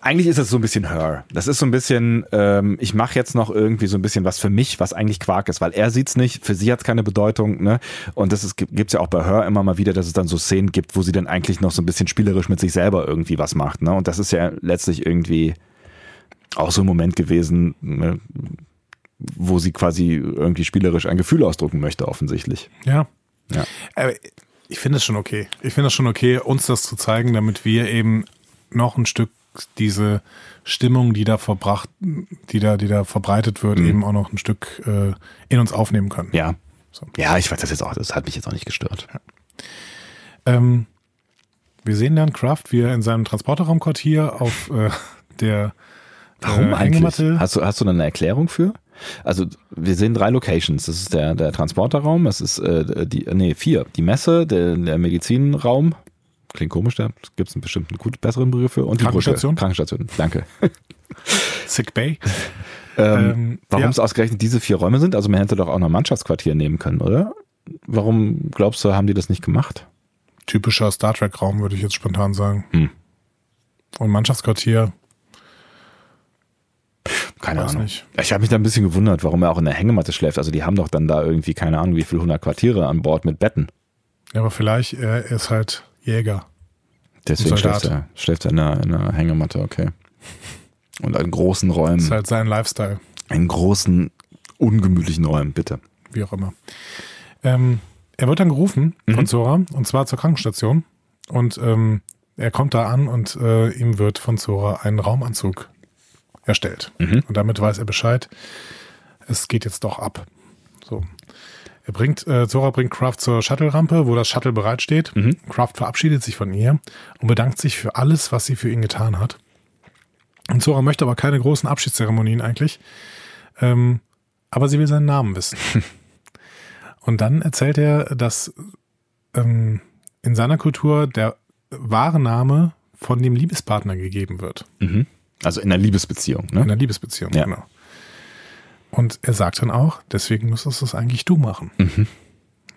eigentlich ist das so ein bisschen Her. Das ist so ein bisschen, ähm, ich mache jetzt noch irgendwie so ein bisschen was für mich, was eigentlich Quark ist, weil er sieht's nicht, für sie hat's keine Bedeutung, ne? Und das ist, gibt's ja auch bei Her immer mal wieder, dass es dann so Szenen gibt, wo sie dann eigentlich noch so ein bisschen spielerisch mit sich selber irgendwie was macht, ne? Und das ist ja letztlich irgendwie auch so ein Moment gewesen, ne? wo sie quasi irgendwie spielerisch ein Gefühl ausdrücken möchte, offensichtlich. Ja. Ja. Aber ich finde es schon okay. Ich finde es schon okay, uns das zu zeigen, damit wir eben noch ein Stück diese Stimmung, die da verbracht, die da, die da verbreitet wird, eben auch noch ein Stück äh, in uns aufnehmen können. Ja. So. Ja, ich weiß das jetzt auch, das hat mich jetzt auch nicht gestört. Ähm, wir sehen dann Kraft, wie er in seinem Transporterraumquartier auf äh, der Warum äh, eigentlich? Hängematte. Hast du, hast du da eine Erklärung für? Also, wir sehen drei Locations. Das ist der, der Transporterraum, das ist äh, die, nee, vier. Die Messe, der, der Medizinraum. Klingt komisch, da gibt es einen bestimmten gut besseren Begriff für. Und die Krankenstation? Brücke. Krankenstation, danke. Sick Bay. Ähm, Ähm, warum ja. es ausgerechnet diese vier Räume sind? Also, man hätte doch auch noch ein Mannschaftsquartier nehmen können, oder? Warum glaubst du, haben die das nicht gemacht? Typischer Star Trek-Raum, würde ich jetzt spontan sagen. Hm. Und Mannschaftsquartier, Keine Weiß Ahnung. nicht. Ich habe mich da ein bisschen gewundert, warum er auch in der Hängematte schläft. Also die haben doch dann da irgendwie, keine Ahnung, wie viel hundert Quartiere an Bord mit Betten. ja, aber vielleicht, er ist halt Jäger. Deswegen schläft er, schläft er in, der, in der Hängematte, okay. Und in großen Räumen, Ist halt sein Lifestyle, in großen, ungemütlichen Räumen, bitte. wie auch immer. Ähm, er wird dann gerufen Mhm. von Zora, und zwar zur Krankenstation. Und ähm, er kommt da an und äh, ihm wird von Zora ein Raumanzug erstellt. Mhm. Und damit weiß er Bescheid, es geht jetzt doch ab. So. Er bringt, äh, Zora bringt Kraft zur Shuttle-Rampe, wo das Shuttle bereitsteht. Mhm. Kraft verabschiedet sich von ihr und bedankt sich für alles, was sie für ihn getan hat. Und Zora möchte aber keine großen Abschiedszeremonien eigentlich. Ähm, aber sie will seinen Namen wissen. und dann erzählt er, dass ähm, in seiner Kultur der wahre Name von dem Liebespartner gegeben wird. Mhm. Also in einer Liebesbeziehung, In ne? einer Liebesbeziehung, Ja. genau. Und er sagt dann auch, deswegen müsstest du es eigentlich du machen. Mhm.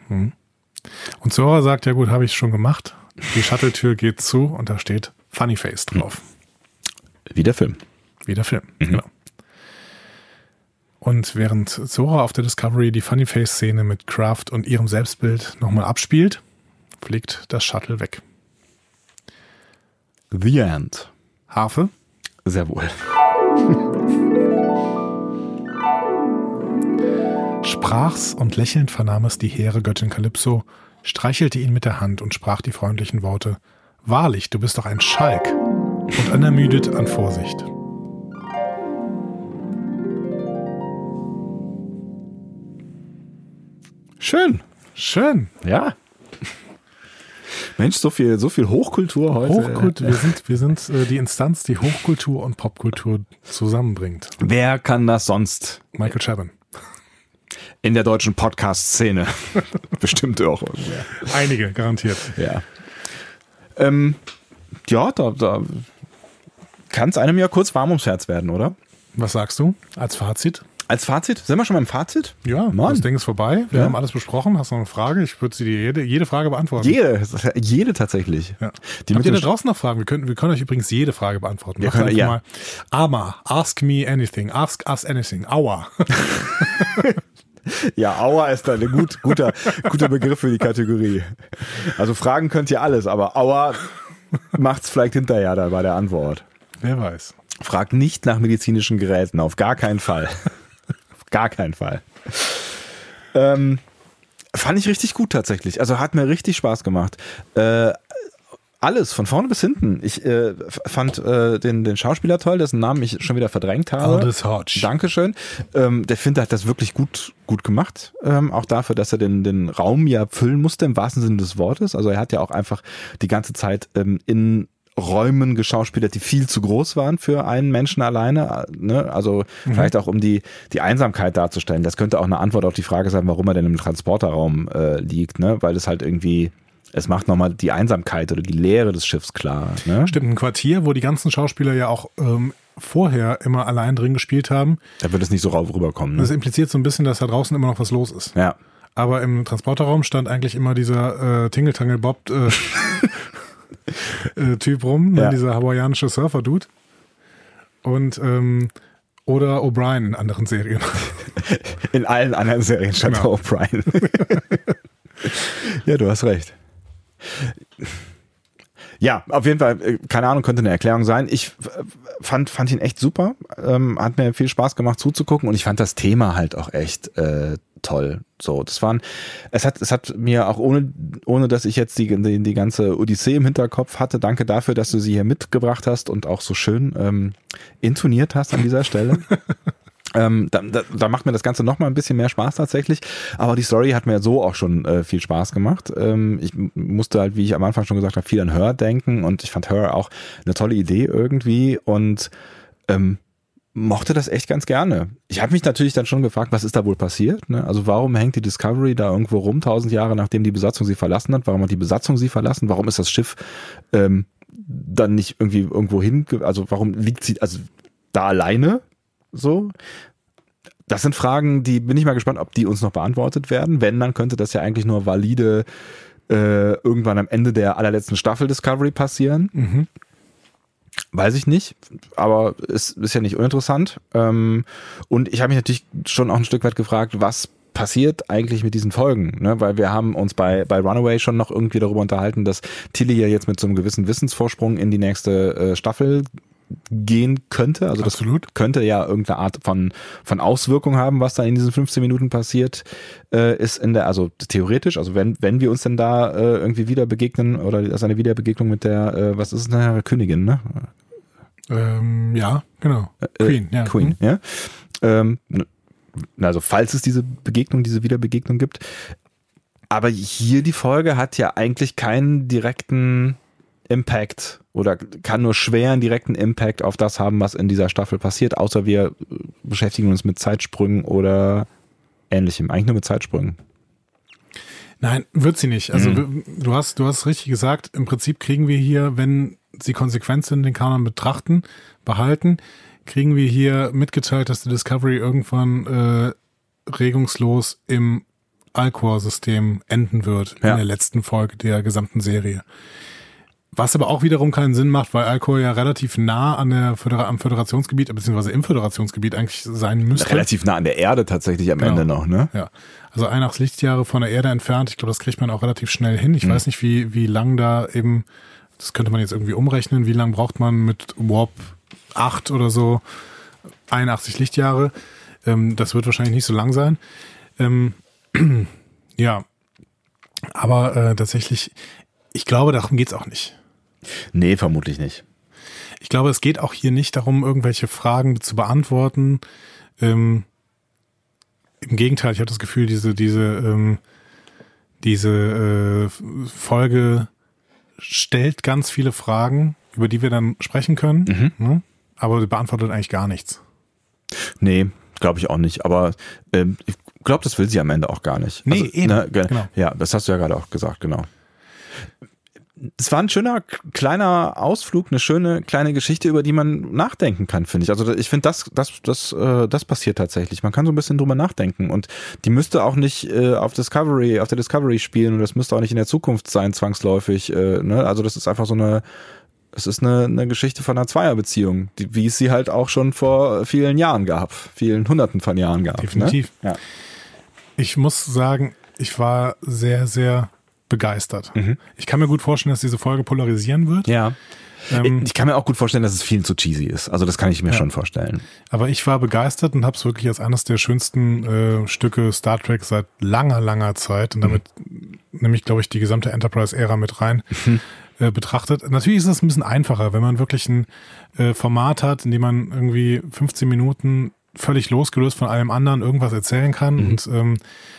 Mhm. Und Zora sagt, ja gut, habe ich schon gemacht. Die Shuttle-Tür geht zu und da steht Funny Face drauf. Wie der Film. Wie der Film, Mhm. genau. Und während Zora auf der Discovery die Funny Face-Szene mit Kraft und ihrem Selbstbild nochmal abspielt, fliegt das Shuttle weg. The End. Harfe, Sehr wohl. sprach's und lächelnd vernahm es die hehre Göttin Kalypso, streichelte ihn mit der Hand und sprach die freundlichen Worte: Wahrlich, du bist doch ein Schalk und unermüdet an Vorsicht. Schön. Schön. Ja. Mensch, so viel, so viel Hochkultur heute. Hochkultur, wir sind, wir sind äh, die Instanz, die Hochkultur und Popkultur zusammenbringt. Wer kann das sonst Michael Chabon. in der deutschen Podcast-Szene? Bestimmt auch. Einige, garantiert. Ja. Ähm, ja, da, da kann es einem ja kurz warm ums Herz werden, oder? Was sagst du als Fazit? Als Fazit? Sind wir schon beim Fazit? Ja, Mann. das Ding ist vorbei. Wir Ja. haben alles besprochen. Hast du noch eine Frage? Ich würde sie dir jede, jede Frage beantworten. Jede, jede tatsächlich. Ja. Die Habt ihr da draußen noch Fragen? Wir können, wir können euch übrigens jede Frage beantworten. Wir Macht können- ja. mal Ama, ask me anything. Ask us anything. Aua. Ja, Aua ist da ein gut, guter, guter Begriff für die Kategorie. Also fragen könnt ihr alles, aber Aua macht's vielleicht hinterher dann bei der Antwort. Wer weiß. Fragt nicht nach medizinischen Geräten, auf gar keinen Fall. Auf gar keinen Fall. Ähm, fand ich richtig gut tatsächlich. Also hat mir richtig Spaß gemacht. Äh, alles, von vorne bis hinten. Ich äh, fand äh, den, den Schauspieler toll, dessen Namen ich schon wieder verdrängt habe. Aldous Hodge. Dankeschön. Ähm, der Finder hat das wirklich gut, gut gemacht. Ähm, auch dafür, dass er den, den Raum ja füllen musste, im wahrsten Sinne des Wortes. Also er hat ja auch einfach die ganze Zeit ähm, in Räumen geschauspielert, die viel zu groß waren für einen Menschen alleine. Ne? Also vielleicht auch um die, die Einsamkeit darzustellen. Das könnte auch eine Antwort auf die Frage sein, warum er denn im Transporterraum äh, liegt, ne? Weil es halt irgendwie, es macht nochmal die Einsamkeit oder die Leere des Schiffs klar. Ne? Stimmt, ein Quartier, wo die ganzen Schauspieler ja auch ähm, vorher immer allein drin gespielt haben. Da wird es nicht so rauf rüberkommen. Ne? Das impliziert so ein bisschen, dass da draußen immer noch was los ist. Ja. Aber im Transporterraum stand eigentlich immer dieser äh, Tingle-Tangle-Bob äh, äh, Typ rum, ne? Ja. dieser hawaiianische Surfer-Dude. Und ähm, oder O'Brien in anderen Serien. In allen anderen Serien stand Genau. O'Brien. ja, du hast recht. Ja, auf jeden Fall, äh, keine Ahnung, könnte eine Erklärung sein. Ich äh, fand, fand ihn echt super. Ähm, hat mir viel Spaß gemacht zuzugucken und ich fand das Thema halt auch echt äh, toll. So, das waren, es hat, es hat mir auch ohne, ohne dass ich jetzt die, die, die ganze Odyssee im Hinterkopf hatte, danke dafür, dass du sie hier mitgebracht hast und auch so schön ähm, intoniert hast an dieser Stelle. Ähm, da, da, da macht mir das Ganze noch mal ein bisschen mehr Spaß tatsächlich. Aber die Story hat mir so auch schon äh, viel Spaß gemacht. Ähm, ich musste halt, wie ich am Anfang schon gesagt habe, viel an Her denken und ich fand Her auch eine tolle Idee irgendwie und ähm, mochte das echt ganz gerne. Ich habe mich natürlich dann schon gefragt, was ist da wohl passiert? Ne? Also warum hängt die Discovery da irgendwo rum, tausend Jahre nachdem die Besatzung sie verlassen hat? Warum hat die Besatzung sie verlassen? Warum ist das Schiff ähm, dann nicht irgendwie irgendwo hin? Also warum liegt sie also da alleine? So. Das sind Fragen, die bin ich mal gespannt, ob die uns noch beantwortet werden. Wenn, dann könnte das ja eigentlich nur valide äh, irgendwann am Ende der allerletzten Staffel Discovery passieren. Mhm. Weiß ich nicht, aber es ist ja nicht uninteressant. Ähm, und ich habe mich natürlich schon auch ein Stück weit gefragt, was passiert eigentlich mit diesen Folgen? Ne? Weil wir haben uns bei, bei Runaway schon noch irgendwie darüber unterhalten, dass Tilly ja jetzt mit so einem gewissen Wissensvorsprung in die nächste äh, Staffel gehen könnte. Also das Absolut. könnte ja irgendeine Art von, von Auswirkung haben, was da in diesen 15 Minuten passiert, äh, ist in der, also theoretisch, also wenn, wenn wir uns denn da äh, irgendwie wieder begegnen oder das ist eine Wiederbegegnung mit der, äh, was ist es denn, Königin, ne? Ähm, ja, genau. Queen, ja. Queen, Hm. ja. Ähm, also falls es diese Begegnung, diese Wiederbegegnung gibt. Aber hier die Folge hat ja eigentlich keinen direkten Impact oder kann nur schwer einen direkten Impact auf das haben, was in dieser Staffel passiert, außer wir äh, beschäftigen uns mit Zeitsprüngen oder ähnlichem. Eigentlich nur mit Zeitsprüngen. Nein, wird sie nicht. Also Mhm. du hast, du hast richtig gesagt, im Prinzip kriegen wir hier, wenn sie konsequent sind, den Kanon betrachten, behalten, kriegen wir hier mitgeteilt, dass die Discovery irgendwann äh, regungslos im Alcor-System enden wird Ja. in der letzten Folge der gesamten Serie. Was aber auch wiederum keinen Sinn macht, weil Alcor ja relativ nah an der Födera am Föderationsgebiet, beziehungsweise im Föderationsgebiet eigentlich sein müsste. Relativ nah an der Erde tatsächlich am Genau. Ende noch, ne? Ja, also ein Lichtjahre von der Erde entfernt. Ich glaube, das kriegt man auch relativ schnell hin. Ich Mhm. weiß nicht, wie, wie lang da eben, das könnte man jetzt irgendwie umrechnen, wie lang braucht man mit Warp 8 oder so, 81 Lichtjahre. Ähm, das wird wahrscheinlich nicht so lang sein. Ähm, ja, aber äh, tatsächlich, ich glaube, darum geht's auch nicht. Nee, vermutlich nicht. Ich glaube, es geht auch hier nicht darum, irgendwelche Fragen zu beantworten. Ähm, Im Gegenteil, ich habe das Gefühl, diese, diese, ähm, diese äh, Folge stellt ganz viele Fragen, über die wir dann sprechen können, ne? aber sie beantwortet eigentlich gar nichts. Nee, glaube ich auch nicht. Aber ähm, ich glaube, das will sie am Ende auch gar nicht. Nee, eben, ge- genau. Ja, das hast du ja gerade auch gesagt, genau. Es war ein schöner kleiner Ausflug, eine schöne kleine Geschichte, über die man nachdenken kann, finde ich. Also ich finde, das, das, das, äh, das passiert tatsächlich. Man kann so ein bisschen drüber nachdenken und die müsste auch nicht äh, auf Discovery, auf der Discovery spielen und das müsste auch nicht in der Zukunft sein, zwangsläufig. Äh, ne? Also das ist einfach so eine, es ist eine, eine Geschichte von einer Zweierbeziehung, die, wie es sie halt auch schon vor vielen Jahren gab, vielen Hunderten von Jahren gab. Ne? Definitiv. Ne? Ja. Ich muss sagen, ich war sehr, sehr begeistert. Mhm. Ich kann mir gut vorstellen, dass diese Folge polarisieren wird. Ja. Ähm, ich kann mir auch gut vorstellen, dass es viel zu cheesy ist. Also das kann ich mir ja. schon vorstellen. Aber ich war begeistert und habe es wirklich als eines der schönsten äh, Stücke Star Trek seit langer, langer Zeit und damit mhm. nehme ich, glaube ich, die gesamte Enterprise-Ära mit rein. Mhm. Äh, betrachtet. Natürlich ist es ein bisschen einfacher, wenn man wirklich ein äh, Format hat, in dem man irgendwie 15 Minuten völlig losgelöst von allem anderen irgendwas erzählen kann mhm. und ähm,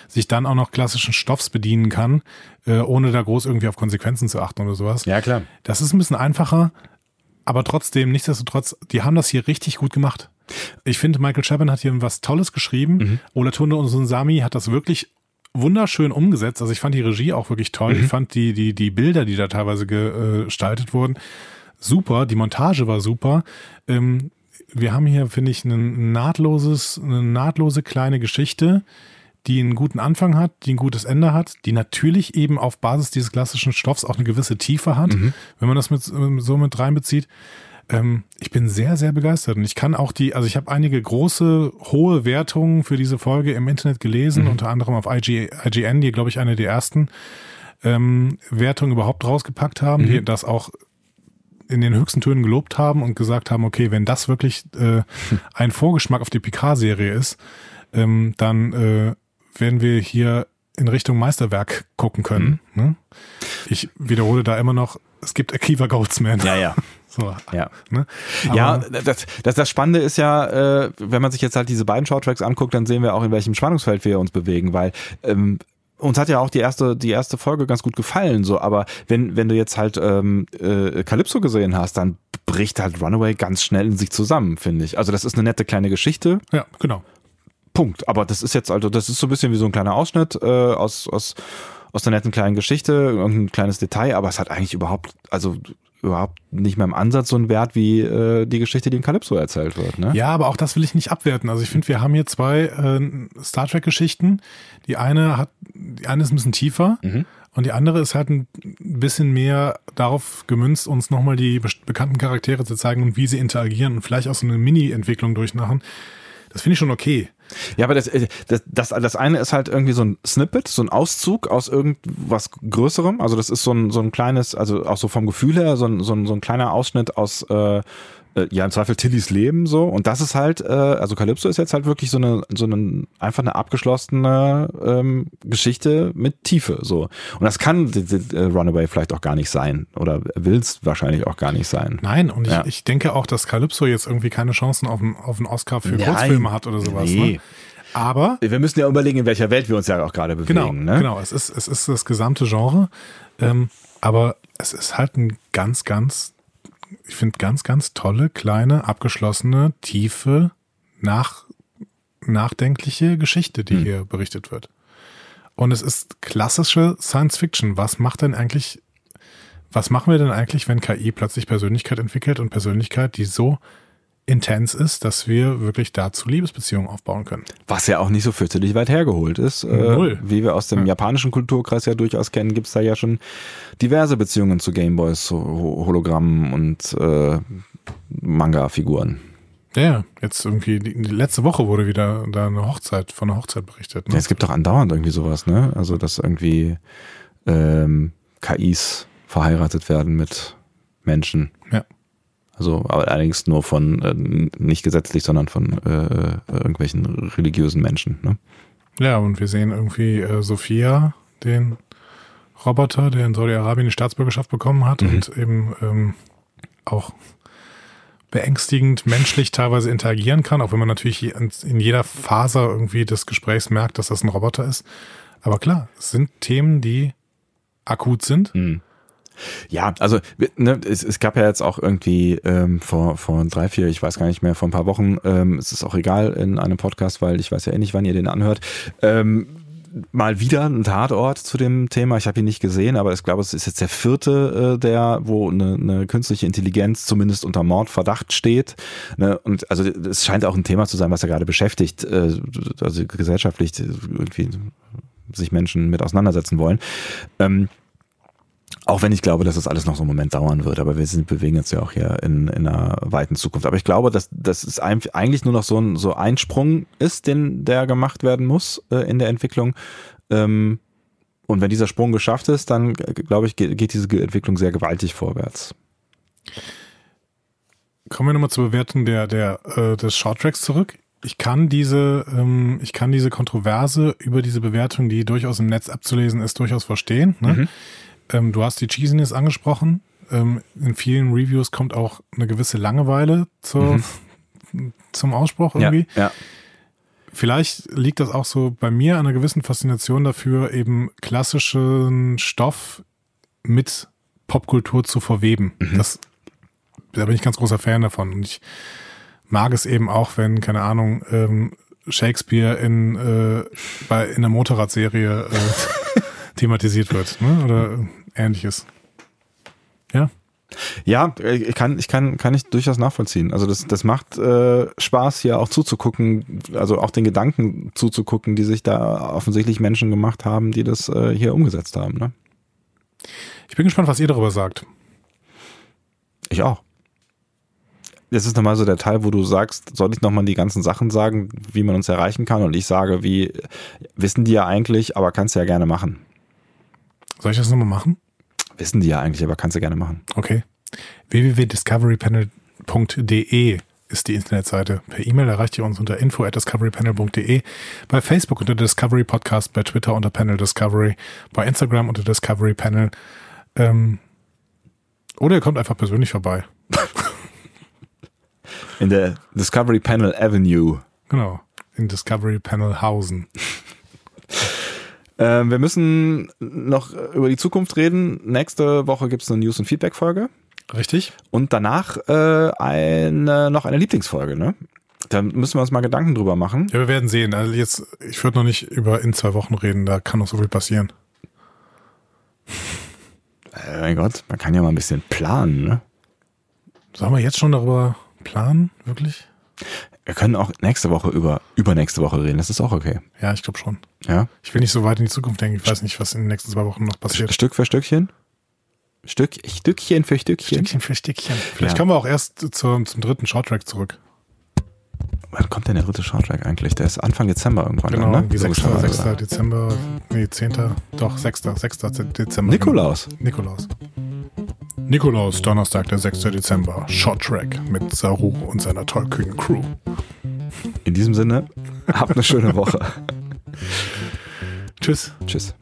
sich dann auch noch klassischen Stoffs bedienen kann, äh, ohne da groß irgendwie auf Konsequenzen zu achten oder sowas. Ja, klar. Das ist ein bisschen einfacher, aber trotzdem, nichtsdestotrotz, die haben das hier richtig gut gemacht. Ich finde, Michael Chabon hat hier was Tolles geschrieben. Mhm. Olatunde und Sami hat das wirklich wunderschön umgesetzt. Also ich fand die Regie auch wirklich toll. Mhm. Ich fand die, die, die Bilder, die da teilweise gestaltet wurden, super. Die Montage war super. Ähm, wir haben hier, finde ich, ein nahtloses, eine nahtlose kleine Geschichte, die einen guten Anfang hat, die ein gutes Ende hat, die natürlich eben auf Basis dieses klassischen Stoffs auch eine gewisse Tiefe hat, mhm. wenn man das mit, so mit reinbezieht. Ähm, ich bin sehr, sehr begeistert und ich kann auch die, also ich habe einige große, hohe Wertungen für diese Folge im Internet gelesen, mhm. unter anderem auf IG, IGN, die, glaube ich, eine der ersten ähm, Wertungen überhaupt rausgepackt haben, mhm. die das auch in den höchsten Tönen gelobt haben und gesagt haben, okay, wenn das wirklich äh, ein Vorgeschmack auf die Picard-Serie ist, ähm, dann äh, werden wir hier in Richtung Meisterwerk gucken können. Mhm. Ne? Ich wiederhole da immer noch, es gibt Akiva Goldsman. Ja, ja. So, ja, ne? ja das, das, das Spannende ist ja, äh, wenn man sich jetzt halt diese beiden Shorttracks anguckt, dann sehen wir auch, in welchem Spannungsfeld wir uns bewegen, weil ähm, uns hat ja auch die erste, die erste Folge ganz gut gefallen, so, aber wenn, wenn du jetzt halt ähm, äh, Calypso gesehen hast, dann bricht halt Runaway ganz schnell in sich zusammen, finde ich. Also das ist eine nette kleine Geschichte. Ja, genau. Punkt. Aber das ist jetzt, also, das ist so ein bisschen wie so ein kleiner Ausschnitt äh, aus, aus, aus der netten kleinen Geschichte und ein kleines Detail, aber es hat eigentlich überhaupt, also überhaupt nicht mehr im Ansatz so einen Wert wie äh, die Geschichte, die in Calypso erzählt wird. Ne? Ja, aber auch das will ich nicht abwerten. Also ich finde, wir haben hier zwei äh, Star Trek-Geschichten. Die eine hat, die eine ist ein bisschen tiefer mhm. und die andere ist halt ein bisschen mehr darauf gemünzt, uns nochmal die be bekannten Charaktere zu zeigen und wie sie interagieren und vielleicht auch so eine Mini-Entwicklung durchmachen. Das finde ich schon okay. Ja, aber das, äh, das, das, das eine ist halt irgendwie so ein Snippet, so ein Auszug aus irgendwas Größerem. Also das ist so ein, so ein kleines, also auch so vom Gefühl her, so ein, so ein, so ein kleiner Ausschnitt aus äh, äh, ja im Zweifel Tillys Leben so und das ist halt äh, also Calypso ist jetzt halt wirklich so eine so eine einfach eine abgeschlossene ähm, Geschichte mit Tiefe so und das kann die, die, äh, Runaway vielleicht auch gar nicht sein oder will es wahrscheinlich auch gar nicht sein. Nein und ja. ich, ich denke auch, dass Calypso jetzt irgendwie keine Chancen auf einen, auf einen Oscar für Nein. Kurzfilme hat oder sowas. Nee. Ne? Aber wir müssen ja überlegen, in welcher Welt wir uns ja auch gerade bewegen. Genau, ne? genau. Es ist es ist das gesamte Genre, ähm, aber es ist halt ein ganz ganz ich finde, ganz, ganz tolle, kleine, abgeschlossene, tiefe, nach, nachdenkliche Geschichte, die hm. hier berichtet wird. Und es ist klassische Science Fiction. Was macht denn eigentlich, was machen wir denn eigentlich, wenn KI plötzlich Persönlichkeit entwickelt und Persönlichkeit, die so intens ist, dass wir wirklich dazu Liebesbeziehungen aufbauen können. Was ja auch nicht so fürchterlich weit hergeholt ist. Äh, Null. wie wir aus dem ja. japanischen Kulturkreis ja durchaus kennen, gibt es da ja schon diverse Beziehungen zu Gameboys, Hologrammen und äh, Manga-Figuren. Ja, jetzt irgendwie, die, letzte Woche wurde wieder da eine Hochzeit, von einer Hochzeit berichtet. Ne? Ja, es gibt doch andauernd irgendwie sowas, ne? Also, dass irgendwie ähm, KIs verheiratet werden mit Menschen. Also aber allerdings nur von, äh, nicht gesetzlich, sondern von äh, irgendwelchen religiösen Menschen. Ne? Ja, und wir sehen irgendwie äh, Sophia, den Roboter, der in Saudi-Arabien die Staatsbürgerschaft bekommen hat mhm. und eben ähm, auch beängstigend menschlich teilweise interagieren kann, auch wenn man natürlich in jeder Phase irgendwie des Gesprächs merkt, dass das ein Roboter ist. Aber klar, es sind Themen, die akut sind. Mhm. Ja, also ne, es, es gab ja jetzt auch irgendwie ähm, vor, vor drei, vier, ich weiß gar nicht mehr, vor ein paar Wochen, ähm, es ist auch egal in einem Podcast, weil ich weiß ja eh nicht, wann ihr den anhört, ähm, mal wieder ein Tatort zu dem Thema. Ich habe ihn nicht gesehen, aber ich glaube, es ist jetzt der vierte, äh, der, wo eine, eine künstliche Intelligenz zumindest unter Mordverdacht steht. Ne? Und also es scheint auch ein Thema zu sein, was er gerade beschäftigt, äh, also gesellschaftlich irgendwie sich Menschen mit auseinandersetzen wollen. Ähm, auch wenn ich glaube, dass das alles noch so einen Moment dauern wird, aber wir sind, bewegen uns ja auch hier in, in einer weiten Zukunft. Aber ich glaube, dass, es eigentlich nur noch so ein, so ein Sprung ist, den der gemacht werden muss äh, in der Entwicklung. Ähm, und wenn dieser Sprung geschafft ist, dann glaube ich, geht, geht diese Entwicklung sehr gewaltig vorwärts. Kommen wir nochmal zur Bewertung der, der, äh, des Shorttracks zurück. Ich kann diese, ähm, ich kann diese Kontroverse über diese Bewertung, die durchaus im Netz abzulesen ist, durchaus verstehen. Ne? Mhm. Ähm, du hast die Cheesiness angesprochen. Ähm, in vielen Reviews kommt auch eine gewisse Langeweile zur, mhm. zum Ausspruch irgendwie. Ja, ja. Vielleicht liegt das auch so bei mir an einer gewissen Faszination dafür, eben klassischen Stoff mit Popkultur zu verweben. Mhm. Das, da bin ich ganz großer Fan davon. Und ich mag es eben auch, wenn, keine Ahnung, ähm, Shakespeare in, äh, bei, in der Motorradserie äh, thematisiert wird, ne? Oder ähnliches. Ja. Ja, ich kann, ich kann, kann ich durchaus nachvollziehen. Also das, das macht äh, Spaß, hier auch zuzugucken, also auch den Gedanken zuzugucken, die sich da offensichtlich Menschen gemacht haben, die das äh, hier umgesetzt haben. Ne? Ich bin gespannt, was ihr darüber sagt. Ich auch. Jetzt ist nochmal so der Teil, wo du sagst, soll ich nochmal die ganzen Sachen sagen, wie man uns erreichen kann? Und ich sage, wie, wissen die ja eigentlich, aber kannst du ja gerne machen. Soll ich das nochmal machen? Wissen die ja eigentlich, aber kannst du gerne machen. Okay. www.discoverypanel.de ist die Internetseite. Per E-Mail erreicht ihr uns unter info at discoverypanel.de, bei Facebook unter Discovery Podcast, bei Twitter unter Panel Discovery, bei Instagram unter Discovery Panel. Ähm, oder ihr kommt einfach persönlich vorbei. In der Discovery Panel Avenue. Genau, in Discovery Panel Hausen. Ähm, wir müssen noch über die Zukunft reden. Nächste Woche gibt es eine News- und Feedback-Folge. Richtig. Und danach äh, eine, noch eine Lieblingsfolge, ne? Da müssen wir uns mal Gedanken drüber machen. Ja, wir werden sehen. Also jetzt, ich würde noch nicht über in zwei Wochen reden, da kann noch so viel passieren. Äh, mein Gott, man kann ja mal ein bisschen planen, ne? Sollen wir jetzt schon darüber planen, wirklich? Wir können auch nächste Woche über übernächste Woche reden. Das ist auch okay. Ja, ich glaube schon. Ja. Ich will nicht so weit in die Zukunft denken. Ich weiß nicht, was in den nächsten zwei Wochen noch passiert. Stück für Stückchen? Stück, Stückchen für Stückchen. Stückchen für Stückchen. Vielleicht ja. kommen wir auch erst zum, zum dritten Shorttrack zurück. Wann kommt denn der dritte Shorttrack eigentlich? Der ist Anfang Dezember irgendwann. Genau, dann, ne? 6. 6. Dezember, nee, 10. Doch, 6. 6. Dezember. Nikolaus. Nikolaus. Nikolaus, Donnerstag, der 6. Dezember. Short Track mit Saru und seiner tollkühnen Crew. In diesem Sinne, habt eine schöne Woche. Tschüss. Tschüss.